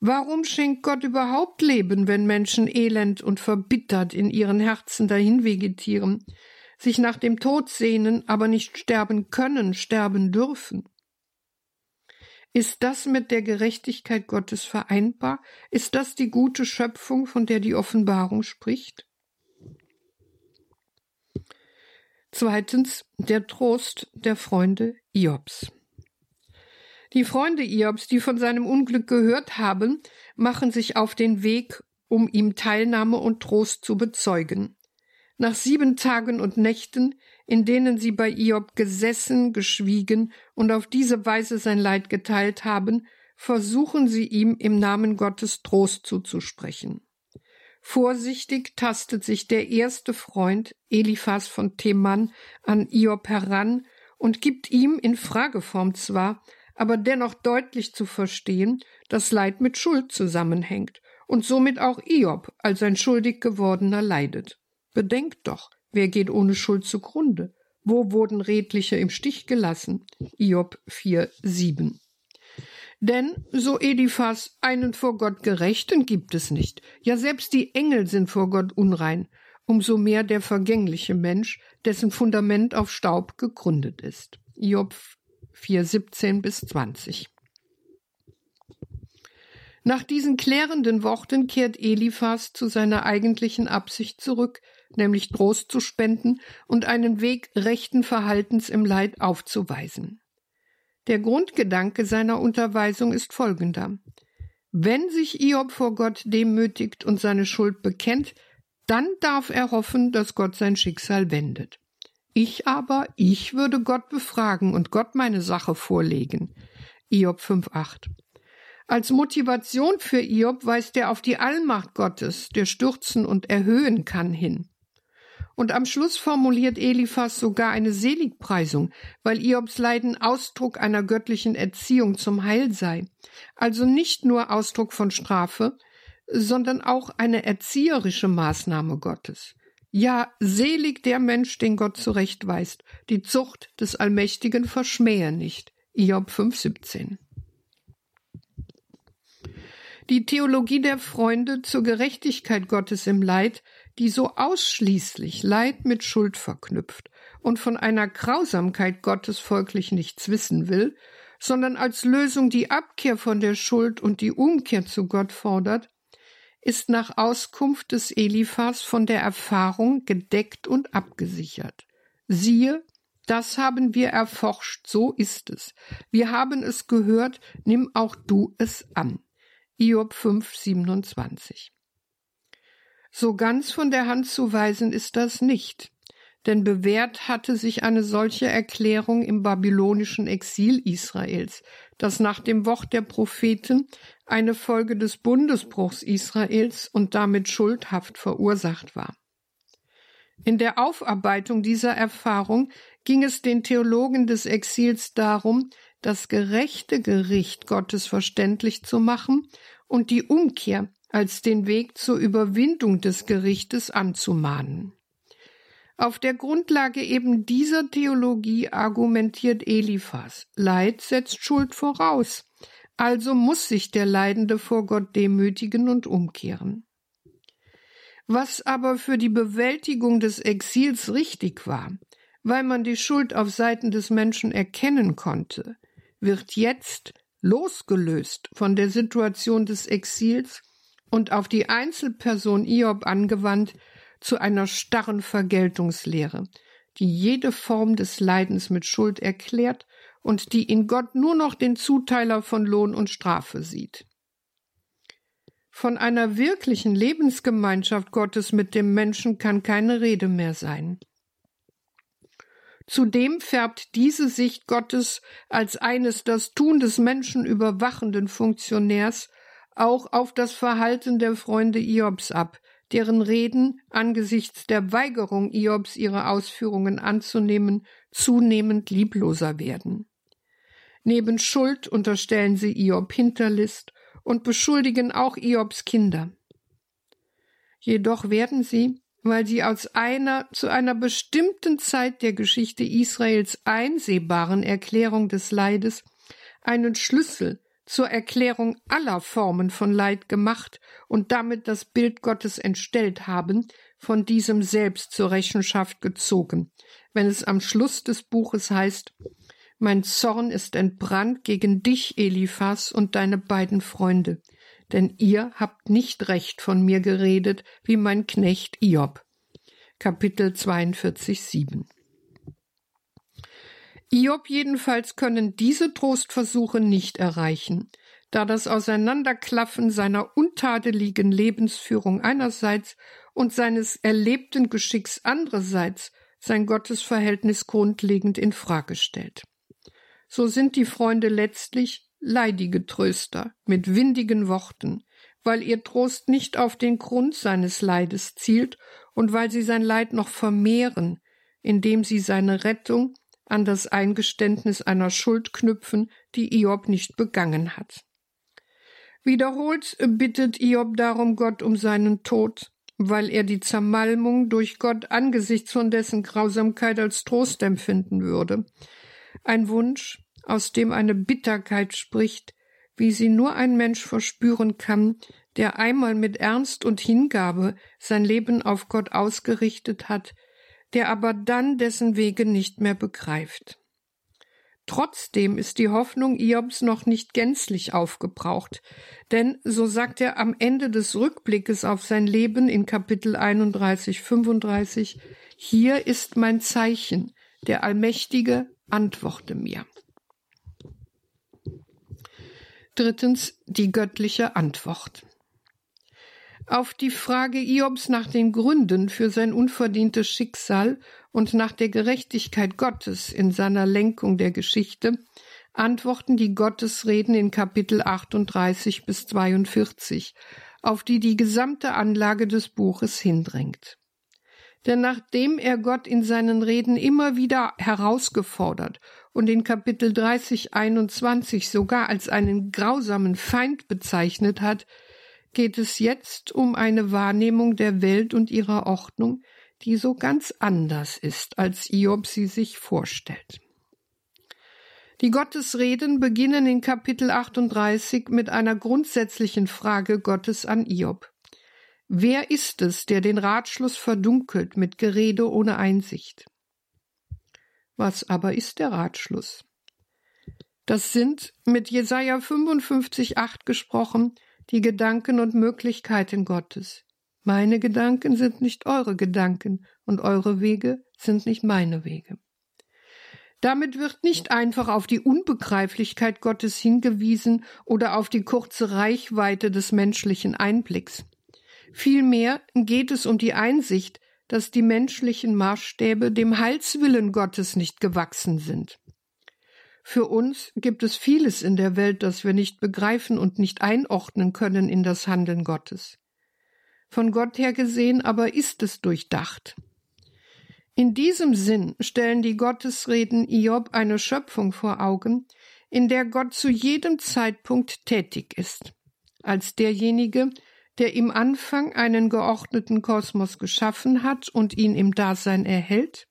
Warum schenkt Gott überhaupt Leben, wenn Menschen elend und verbittert in ihren Herzen dahin vegetieren? Sich nach dem Tod sehnen, aber nicht sterben können, sterben dürfen. Ist das mit der Gerechtigkeit Gottes vereinbar? Ist das die gute Schöpfung, von der die Offenbarung spricht? Zweitens der Trost der Freunde Iobs. Die Freunde Iobs, die von seinem Unglück gehört haben, machen sich auf den Weg, um ihm Teilnahme und Trost zu bezeugen. Nach sieben Tagen und Nächten, in denen sie bei Iob gesessen, geschwiegen und auf diese Weise sein Leid geteilt haben, versuchen sie ihm im Namen Gottes Trost zuzusprechen. Vorsichtig tastet sich der erste Freund, Eliphas von Teman, an Iob heran und gibt ihm in Frageform zwar, aber dennoch deutlich zu verstehen, dass Leid mit Schuld zusammenhängt und somit auch Iob als ein schuldig gewordener leidet. Bedenkt doch, wer geht ohne Schuld zugrunde? Wo wurden Redliche im Stich gelassen? Job 4, 7. Denn, so Eliphas, einen vor Gott Gerechten gibt es nicht. Ja, selbst die Engel sind vor Gott unrein. Umso mehr der vergängliche Mensch, dessen Fundament auf Staub gegründet ist. Job 4, 17 bis 20. Nach diesen klärenden Worten kehrt Eliphas zu seiner eigentlichen Absicht zurück, nämlich Trost zu spenden und einen Weg rechten Verhaltens im Leid aufzuweisen. Der Grundgedanke seiner Unterweisung ist folgender. Wenn sich Iob vor Gott demütigt und seine Schuld bekennt, dann darf er hoffen, dass Gott sein Schicksal wendet. Ich aber, ich würde Gott befragen und Gott meine Sache vorlegen. Iob 5,8. Als Motivation für Iob weist er auf die Allmacht Gottes, der stürzen und erhöhen kann, hin. Und am Schluss formuliert Eliphas sogar eine Seligpreisung, weil Iobs Leiden Ausdruck einer göttlichen Erziehung zum Heil sei. Also nicht nur Ausdruck von Strafe, sondern auch eine erzieherische Maßnahme Gottes. Ja, selig der Mensch, den Gott zurechtweist. Die Zucht des Allmächtigen verschmähe nicht. Iob 5,17. Die Theologie der Freunde zur Gerechtigkeit Gottes im Leid die so ausschließlich Leid mit Schuld verknüpft und von einer Grausamkeit Gottes folglich nichts wissen will, sondern als Lösung die Abkehr von der Schuld und die Umkehr zu Gott fordert, ist nach Auskunft des Eliphas von der Erfahrung gedeckt und abgesichert. Siehe, das haben wir erforscht, so ist es. Wir haben es gehört, nimm auch du es an. Iob 5, 27. So ganz von der Hand zu weisen ist das nicht, denn bewährt hatte sich eine solche Erklärung im babylonischen Exil Israels, das nach dem Wort der Propheten eine Folge des Bundesbruchs Israels und damit schuldhaft verursacht war. In der Aufarbeitung dieser Erfahrung ging es den Theologen des Exils darum, das gerechte Gericht Gottes verständlich zu machen und die Umkehr als den Weg zur Überwindung des Gerichtes anzumahnen. Auf der Grundlage eben dieser Theologie argumentiert Eliphas, Leid setzt Schuld voraus, also muss sich der Leidende vor Gott demütigen und umkehren. Was aber für die Bewältigung des Exils richtig war, weil man die Schuld auf Seiten des Menschen erkennen konnte, wird jetzt losgelöst von der Situation des Exils und auf die Einzelperson Iob angewandt zu einer starren Vergeltungslehre, die jede Form des Leidens mit Schuld erklärt und die in Gott nur noch den Zuteiler von Lohn und Strafe sieht. Von einer wirklichen Lebensgemeinschaft Gottes mit dem Menschen kann keine Rede mehr sein. Zudem färbt diese Sicht Gottes als eines das Tun des Menschen überwachenden Funktionärs auch auf das Verhalten der Freunde Iobs ab, deren Reden angesichts der Weigerung Iobs ihre Ausführungen anzunehmen zunehmend liebloser werden. Neben Schuld unterstellen sie Iob Hinterlist und beschuldigen auch Iobs Kinder. Jedoch werden sie, weil sie aus einer zu einer bestimmten Zeit der Geschichte Israels einsehbaren Erklärung des Leides einen Schlüssel zur Erklärung aller Formen von Leid gemacht und damit das Bild Gottes entstellt haben, von diesem selbst zur Rechenschaft gezogen, wenn es am Schluss des Buches heißt Mein Zorn ist entbrannt gegen dich, Eliphas, und deine beiden Freunde, denn ihr habt nicht recht von mir geredet, wie mein Knecht Iob. Kapitel 42, 7. Iob jedenfalls können diese Trostversuche nicht erreichen, da das Auseinanderklaffen seiner untadeligen Lebensführung einerseits und seines erlebten Geschicks andererseits sein Gottesverhältnis grundlegend in Frage stellt. So sind die Freunde letztlich leidige Tröster mit windigen Worten, weil ihr Trost nicht auf den Grund seines Leides zielt und weil sie sein Leid noch vermehren, indem sie seine Rettung an das Eingeständnis einer Schuld knüpfen, die Iob nicht begangen hat. Wiederholt bittet Iob darum Gott um seinen Tod, weil er die Zermalmung durch Gott angesichts von dessen Grausamkeit als Trost empfinden würde. Ein Wunsch, aus dem eine Bitterkeit spricht, wie sie nur ein Mensch verspüren kann, der einmal mit Ernst und Hingabe sein Leben auf Gott ausgerichtet hat, der aber dann dessen Wege nicht mehr begreift. Trotzdem ist die Hoffnung Iobs noch nicht gänzlich aufgebraucht, denn, so sagt er am Ende des Rückblickes auf sein Leben in Kapitel 31, 35, hier ist mein Zeichen, der Allmächtige antworte mir. Drittens die göttliche Antwort. Auf die Frage Iobs nach den Gründen für sein unverdientes Schicksal und nach der Gerechtigkeit Gottes in seiner Lenkung der Geschichte antworten die Gottesreden in Kapitel 38 bis 42, auf die die gesamte Anlage des Buches hindrängt. Denn nachdem er Gott in seinen Reden immer wieder herausgefordert und in Kapitel 30, 21 sogar als einen grausamen Feind bezeichnet hat, geht es jetzt um eine Wahrnehmung der Welt und ihrer Ordnung, die so ganz anders ist, als Iob sie sich vorstellt. Die Gottesreden beginnen in Kapitel 38 mit einer grundsätzlichen Frage Gottes an Iob. Wer ist es, der den Ratschluss verdunkelt mit Gerede ohne Einsicht? Was aber ist der Ratschluss? Das sind, mit Jesaja 55,8 gesprochen, die Gedanken und Möglichkeiten Gottes. Meine Gedanken sind nicht eure Gedanken und eure Wege sind nicht meine Wege. Damit wird nicht einfach auf die Unbegreiflichkeit Gottes hingewiesen oder auf die kurze Reichweite des menschlichen Einblicks. Vielmehr geht es um die Einsicht, dass die menschlichen Maßstäbe dem Heilswillen Gottes nicht gewachsen sind. Für uns gibt es vieles in der Welt, das wir nicht begreifen und nicht einordnen können in das Handeln Gottes. Von Gott her gesehen aber ist es durchdacht. In diesem Sinn stellen die Gottesreden Iob eine Schöpfung vor Augen, in der Gott zu jedem Zeitpunkt tätig ist, als derjenige, der im Anfang einen geordneten Kosmos geschaffen hat und ihn im Dasein erhält,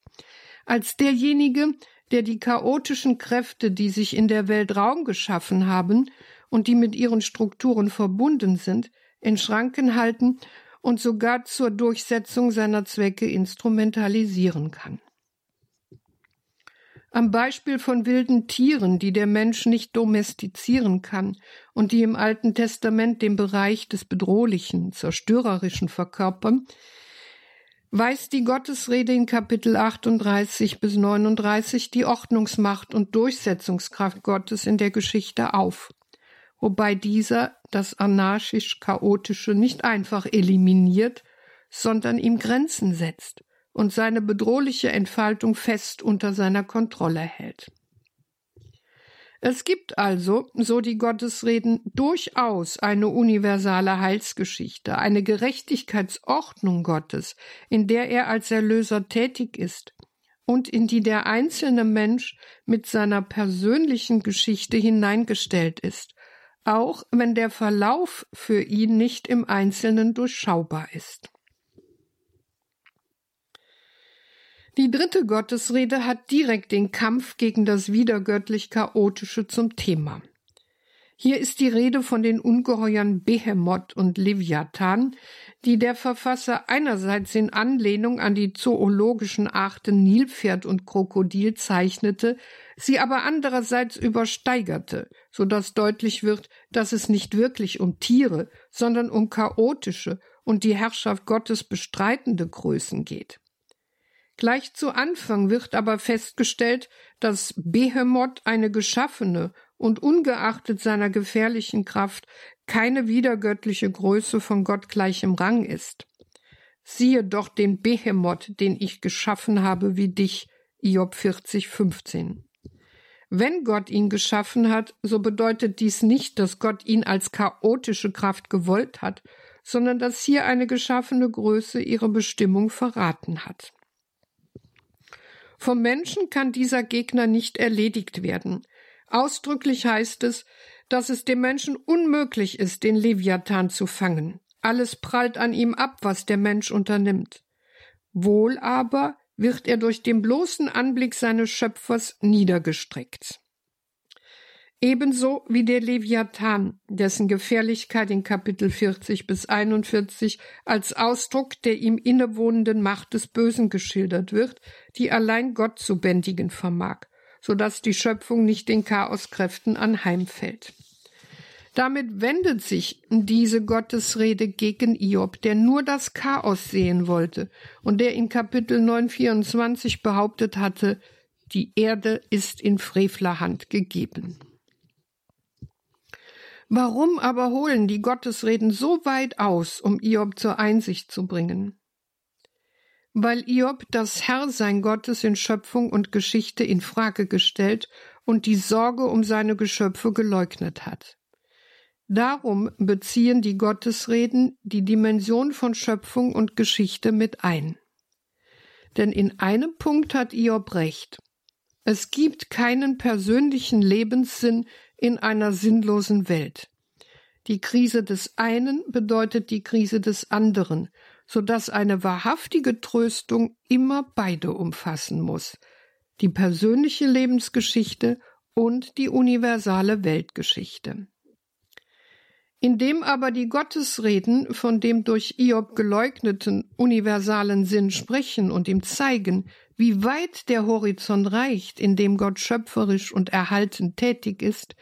als derjenige, der die chaotischen Kräfte, die sich in der Welt Raum geschaffen haben und die mit ihren Strukturen verbunden sind, in Schranken halten und sogar zur Durchsetzung seiner Zwecke instrumentalisieren kann. Am Beispiel von wilden Tieren, die der Mensch nicht domestizieren kann und die im Alten Testament den Bereich des Bedrohlichen, Zerstörerischen verkörpern, weist die Gottesrede in Kapitel 38 bis 39 die Ordnungsmacht und Durchsetzungskraft Gottes in der Geschichte auf, wobei dieser das anarchisch-chaotische nicht einfach eliminiert, sondern ihm Grenzen setzt und seine bedrohliche Entfaltung fest unter seiner Kontrolle hält. Es gibt also, so die Gottesreden, durchaus eine universale Heilsgeschichte, eine Gerechtigkeitsordnung Gottes, in der er als Erlöser tätig ist und in die der einzelne Mensch mit seiner persönlichen Geschichte hineingestellt ist, auch wenn der Verlauf für ihn nicht im Einzelnen durchschaubar ist. Die dritte Gottesrede hat direkt den Kampf gegen das wiedergöttlich Chaotische zum Thema. Hier ist die Rede von den Ungeheuern Behemoth und Leviathan, die der Verfasser einerseits in Anlehnung an die zoologischen Arten Nilpferd und Krokodil zeichnete, sie aber andererseits übersteigerte, so dass deutlich wird, dass es nicht wirklich um Tiere, sondern um chaotische und die Herrschaft Gottes bestreitende Größen geht. Gleich zu Anfang wird aber festgestellt, dass Behemoth eine geschaffene und ungeachtet seiner gefährlichen Kraft keine wiedergöttliche Größe von Gott gleichem Rang ist. Siehe doch den Behemoth, den ich geschaffen habe wie dich, Job 40, 15. Wenn Gott ihn geschaffen hat, so bedeutet dies nicht, dass Gott ihn als chaotische Kraft gewollt hat, sondern dass hier eine geschaffene Größe ihre Bestimmung verraten hat. Vom Menschen kann dieser Gegner nicht erledigt werden. Ausdrücklich heißt es, dass es dem Menschen unmöglich ist, den Leviathan zu fangen. Alles prallt an ihm ab, was der Mensch unternimmt. Wohl aber wird er durch den bloßen Anblick seines Schöpfers niedergestreckt. Ebenso wie der Leviathan, dessen Gefährlichkeit in Kapitel 40 bis 41 als Ausdruck der ihm innewohnenden Macht des Bösen geschildert wird, die allein Gott zu bändigen vermag, so dass die Schöpfung nicht den Chaoskräften anheimfällt. Damit wendet sich diese Gottesrede gegen Iob, der nur das Chaos sehen wollte und der in Kapitel 924 behauptet hatte, die Erde ist in frevler Hand gegeben. Warum aber holen die Gottesreden so weit aus, um Iob zur Einsicht zu bringen? Weil Iob das Herrsein Gottes in Schöpfung und Geschichte in Frage gestellt und die Sorge um seine Geschöpfe geleugnet hat. Darum beziehen die Gottesreden die Dimension von Schöpfung und Geschichte mit ein. Denn in einem Punkt hat Iob recht. Es gibt keinen persönlichen Lebenssinn in einer sinnlosen Welt. Die Krise des einen bedeutet die Krise des anderen, so dass eine wahrhaftige Tröstung immer beide umfassen muss, die persönliche Lebensgeschichte und die universale Weltgeschichte. Indem aber die Gottesreden von dem durch Iob geleugneten universalen Sinn sprechen und ihm zeigen, wie weit der Horizont reicht, in dem Gott schöpferisch und erhaltend tätig ist,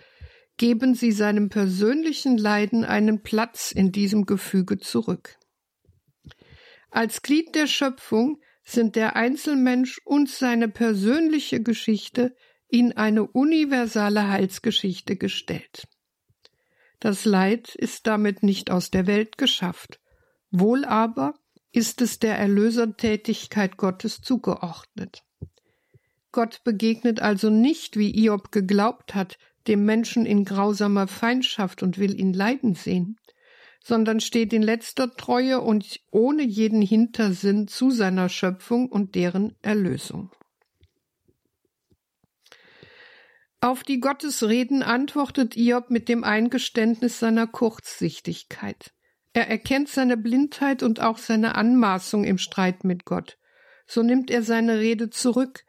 geben sie seinem persönlichen Leiden einen Platz in diesem Gefüge zurück. Als Glied der Schöpfung sind der Einzelmensch und seine persönliche Geschichte in eine universale Heilsgeschichte gestellt. Das Leid ist damit nicht aus der Welt geschafft, wohl aber ist es der Erlösertätigkeit Gottes zugeordnet. Gott begegnet also nicht, wie Iob geglaubt hat, dem Menschen in grausamer Feindschaft und will ihn leiden sehen, sondern steht in letzter Treue und ohne jeden Hintersinn zu seiner Schöpfung und deren Erlösung. Auf die Gottesreden antwortet Iob mit dem Eingeständnis seiner Kurzsichtigkeit. Er erkennt seine Blindheit und auch seine Anmaßung im Streit mit Gott. So nimmt er seine Rede zurück,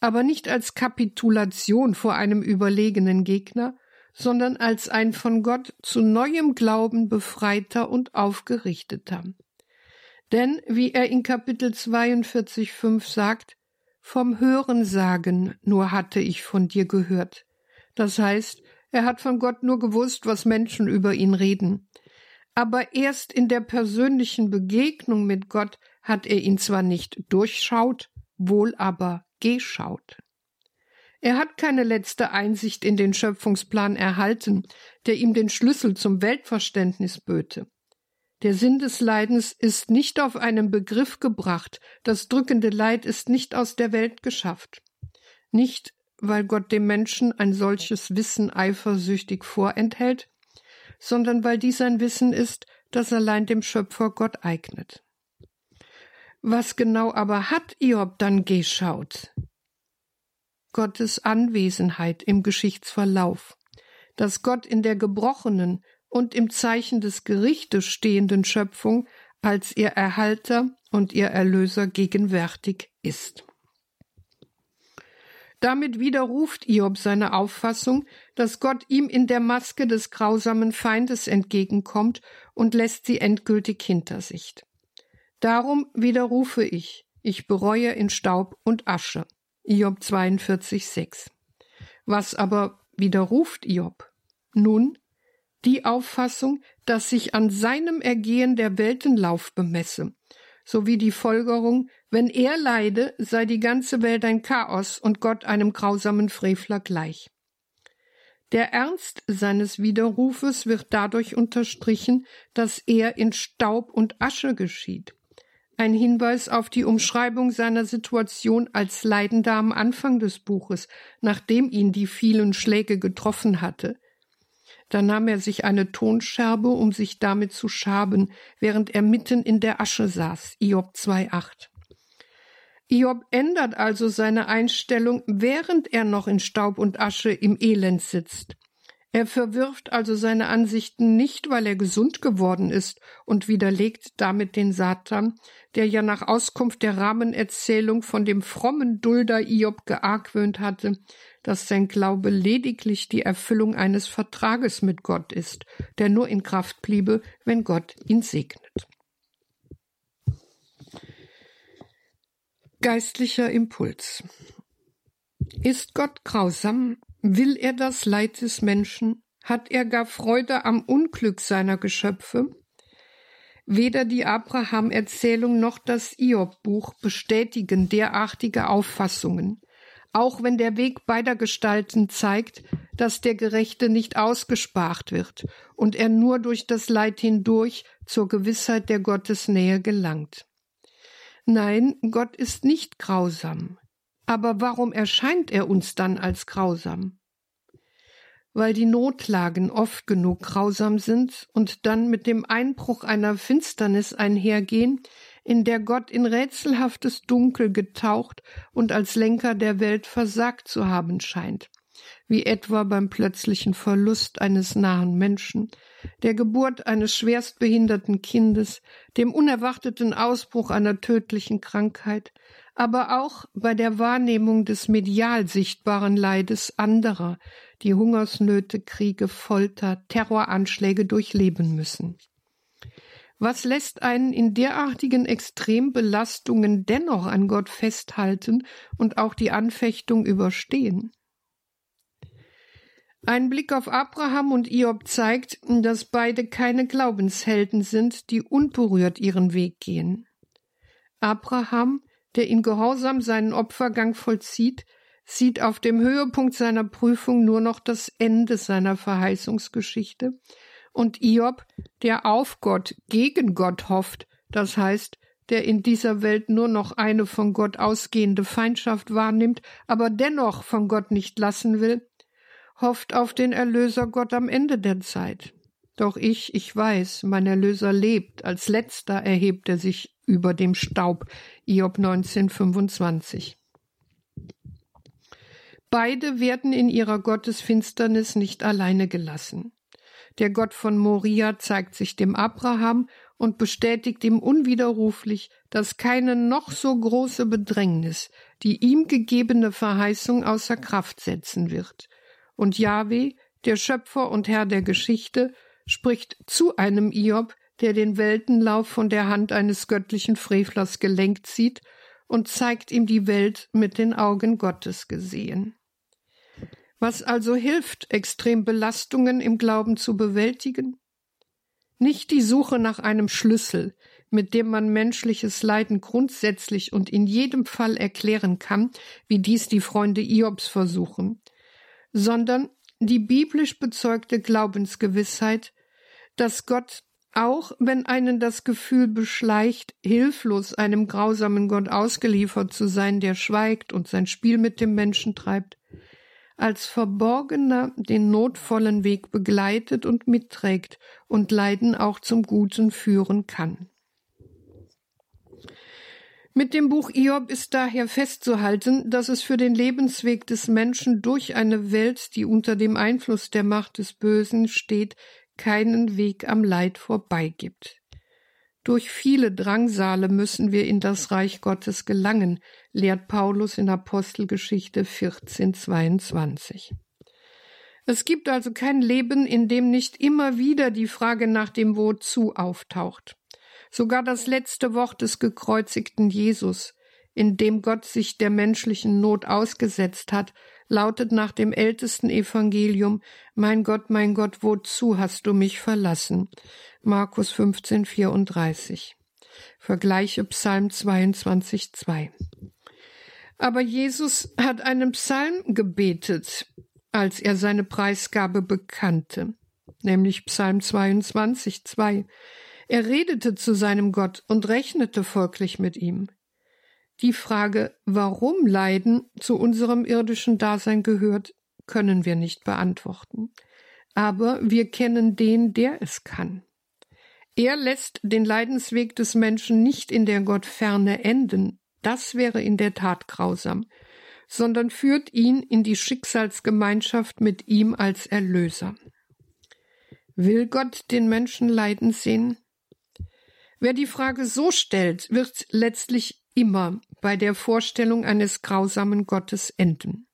aber nicht als Kapitulation vor einem überlegenen Gegner, sondern als ein von Gott zu neuem Glauben befreiter und aufgerichteter. Denn, wie er in Kapitel 42,5 sagt, vom Hörensagen nur hatte ich von dir gehört. Das heißt, er hat von Gott nur gewusst, was Menschen über ihn reden. Aber erst in der persönlichen Begegnung mit Gott hat er ihn zwar nicht durchschaut, wohl aber geschaut. Er hat keine letzte Einsicht in den Schöpfungsplan erhalten, der ihm den Schlüssel zum Weltverständnis böte. Der Sinn des Leidens ist nicht auf einen Begriff gebracht, das drückende Leid ist nicht aus der Welt geschafft. Nicht, weil Gott dem Menschen ein solches Wissen eifersüchtig vorenthält, sondern weil dies ein Wissen ist, das allein dem Schöpfer Gott eignet. Was genau aber hat Iob dann geschaut? Gottes Anwesenheit im Geschichtsverlauf, dass Gott in der gebrochenen und im Zeichen des Gerichtes stehenden Schöpfung als ihr Erhalter und ihr Erlöser gegenwärtig ist. Damit widerruft Iob seine Auffassung, dass Gott ihm in der Maske des grausamen Feindes entgegenkommt und lässt sie endgültig hinter sich. Darum widerrufe ich, ich bereue in Staub und Asche. Iob 42, 6. Was aber widerruft Iob? Nun, die Auffassung, dass sich an seinem Ergehen der Weltenlauf bemesse, sowie die Folgerung, wenn er leide, sei die ganze Welt ein Chaos und Gott einem grausamen Frevler gleich. Der Ernst seines Widerrufes wird dadurch unterstrichen, dass er in Staub und Asche geschieht. Ein Hinweis auf die Umschreibung seiner Situation als Leidender am Anfang des Buches, nachdem ihn die vielen Schläge getroffen hatte. Da nahm er sich eine Tonscherbe, um sich damit zu schaben, während er mitten in der Asche saß. Iob 2,8. Iob ändert also seine Einstellung, während er noch in Staub und Asche im Elend sitzt. Er verwirft also seine Ansichten nicht, weil er gesund geworden ist und widerlegt damit den Satan, der ja nach Auskunft der Rahmenerzählung von dem frommen Dulder Iob geargwöhnt hatte, dass sein Glaube lediglich die Erfüllung eines Vertrages mit Gott ist, der nur in Kraft bliebe, wenn Gott ihn segnet. Geistlicher Impuls. Ist Gott grausam, Will er das Leid des Menschen? Hat er gar Freude am Unglück seiner Geschöpfe? Weder die Abraham-Erzählung noch das Iob-Buch bestätigen derartige Auffassungen, auch wenn der Weg beider Gestalten zeigt, dass der Gerechte nicht ausgespart wird und er nur durch das Leid hindurch zur Gewissheit der Gottesnähe gelangt. Nein, Gott ist nicht grausam. Aber warum erscheint er uns dann als grausam? Weil die Notlagen oft genug grausam sind und dann mit dem Einbruch einer Finsternis einhergehen, in der Gott in rätselhaftes Dunkel getaucht und als Lenker der Welt versagt zu haben scheint, wie etwa beim plötzlichen Verlust eines nahen Menschen, der Geburt eines schwerstbehinderten Kindes, dem unerwarteten Ausbruch einer tödlichen Krankheit, aber auch bei der Wahrnehmung des medial sichtbaren Leides anderer, die Hungersnöte, Kriege, Folter, Terroranschläge durchleben müssen. Was lässt einen in derartigen Extrembelastungen dennoch an Gott festhalten und auch die Anfechtung überstehen? Ein Blick auf Abraham und Iob zeigt, dass beide keine Glaubenshelden sind, die unberührt ihren Weg gehen. Abraham der in Gehorsam seinen Opfergang vollzieht, sieht auf dem Höhepunkt seiner Prüfung nur noch das Ende seiner Verheißungsgeschichte, und Iob, der auf Gott, gegen Gott hofft, das heißt, der in dieser Welt nur noch eine von Gott ausgehende Feindschaft wahrnimmt, aber dennoch von Gott nicht lassen will, hofft auf den Erlöser Gott am Ende der Zeit. Doch ich, ich weiß, mein Erlöser lebt, als letzter erhebt er sich über dem Staub. Iob 1925. Beide werden in ihrer Gottesfinsternis nicht alleine gelassen. Der Gott von Moria zeigt sich dem Abraham und bestätigt ihm unwiderruflich, dass keine noch so große Bedrängnis die ihm gegebene Verheißung außer Kraft setzen wird. Und Yahweh, der Schöpfer und Herr der Geschichte, spricht zu einem Iob, der den Weltenlauf von der Hand eines göttlichen Frevlers gelenkt sieht und zeigt ihm die Welt mit den Augen Gottes gesehen. Was also hilft, Extrembelastungen im Glauben zu bewältigen? Nicht die Suche nach einem Schlüssel, mit dem man menschliches Leiden grundsätzlich und in jedem Fall erklären kann, wie dies die Freunde Iobs versuchen, sondern die biblisch bezeugte Glaubensgewissheit, dass Gott, auch wenn einen das Gefühl beschleicht, hilflos einem grausamen Gott ausgeliefert zu sein, der schweigt und sein Spiel mit dem Menschen treibt, als Verborgener den notvollen Weg begleitet und mitträgt und Leiden auch zum Guten führen kann. Mit dem Buch Iob ist daher festzuhalten, dass es für den Lebensweg des Menschen durch eine Welt, die unter dem Einfluss der Macht des Bösen steht, keinen Weg am Leid vorbei gibt. Durch viele Drangsale müssen wir in das Reich Gottes gelangen, lehrt Paulus in Apostelgeschichte 14,22. Es gibt also kein Leben, in dem nicht immer wieder die Frage nach dem Wozu auftaucht. Sogar das letzte Wort des gekreuzigten Jesus, in dem Gott sich der menschlichen Not ausgesetzt hat, lautet nach dem ältesten Evangelium Mein Gott, mein Gott, wozu hast du mich verlassen? Markus 15, 34. Vergleiche Psalm 22, 2. Aber Jesus hat einen Psalm gebetet, als er seine Preisgabe bekannte, nämlich Psalm 22, 2. Er redete zu seinem Gott und rechnete folglich mit ihm. Die Frage, warum Leiden zu unserem irdischen Dasein gehört, können wir nicht beantworten. Aber wir kennen den, der es kann. Er lässt den Leidensweg des Menschen nicht in der Gottferne enden, das wäre in der Tat grausam, sondern führt ihn in die Schicksalsgemeinschaft mit ihm als Erlöser. Will Gott den Menschen leiden sehen? Wer die Frage so stellt, wird letztlich immer bei der Vorstellung eines grausamen Gottes enden.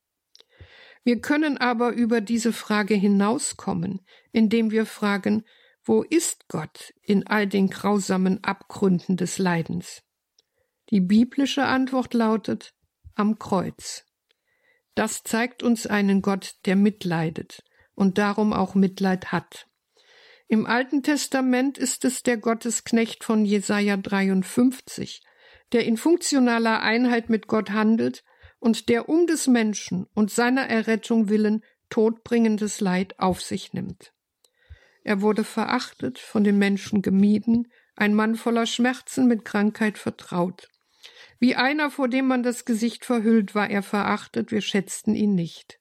Wir können aber über diese Frage hinauskommen, indem wir fragen, wo ist Gott in all den grausamen Abgründen des Leidens? Die biblische Antwort lautet am Kreuz. Das zeigt uns einen Gott, der mitleidet und darum auch Mitleid hat. Im Alten Testament ist es der Gottesknecht von Jesaja 53, der in funktionaler Einheit mit Gott handelt und der um des Menschen und seiner Errettung willen todbringendes Leid auf sich nimmt. Er wurde verachtet, von den Menschen gemieden, ein Mann voller Schmerzen mit Krankheit vertraut. Wie einer, vor dem man das Gesicht verhüllt, war er verachtet, wir schätzten ihn nicht.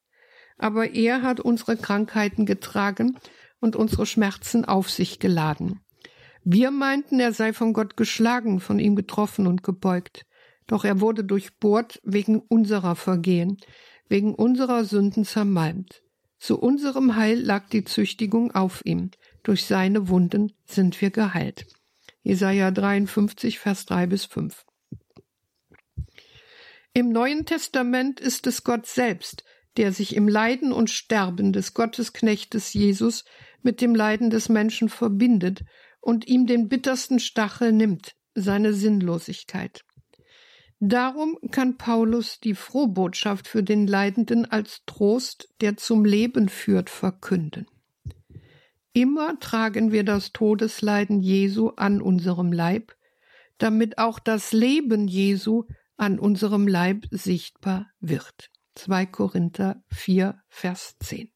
Aber er hat unsere Krankheiten getragen und unsere Schmerzen auf sich geladen. Wir meinten, er sei von Gott geschlagen, von ihm getroffen und gebeugt. Doch er wurde durchbohrt wegen unserer Vergehen, wegen unserer Sünden zermalmt. Zu unserem Heil lag die Züchtigung auf ihm. Durch seine Wunden sind wir geheilt. Jesaja 53, Vers 3 bis 5. Im Neuen Testament ist es Gott selbst, der sich im Leiden und Sterben des Gottesknechtes Jesus mit dem Leiden des Menschen verbindet und ihm den bittersten Stachel nimmt, seine Sinnlosigkeit. Darum kann Paulus die Frohbotschaft für den Leidenden als Trost, der zum Leben führt, verkünden. Immer tragen wir das Todesleiden Jesu an unserem Leib, damit auch das Leben Jesu an unserem Leib sichtbar wird. 2 Korinther 4, Vers 10.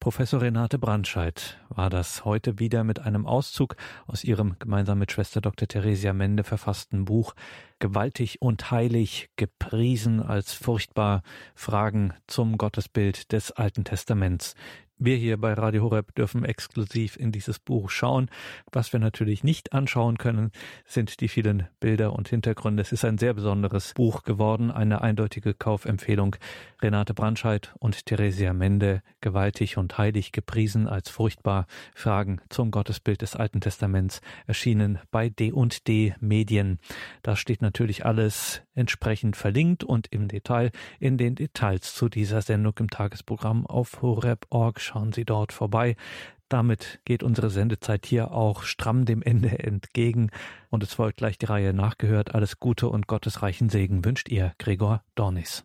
Professor Renate Brandscheid war das heute wieder mit einem Auszug aus ihrem gemeinsam mit Schwester Dr. Theresia Mende verfassten Buch Gewaltig und heilig, gepriesen als furchtbar Fragen zum Gottesbild des Alten Testaments, wir hier bei Radio Horeb dürfen exklusiv in dieses Buch schauen. Was wir natürlich nicht anschauen können, sind die vielen Bilder und Hintergründe. Es ist ein sehr besonderes Buch geworden, eine eindeutige Kaufempfehlung. Renate Brandscheid und Theresia Mende, gewaltig und heilig gepriesen als furchtbar, Fragen zum Gottesbild des Alten Testaments, erschienen bei D&D Medien. Da steht natürlich alles entsprechend verlinkt und im Detail in den Details zu dieser Sendung im Tagesprogramm auf horeb.org. Schauen Sie dort vorbei. Damit geht unsere Sendezeit hier auch stramm dem Ende entgegen. Und es folgt gleich die Reihe nachgehört. Alles Gute und gottesreichen Segen wünscht ihr, Gregor Dornis.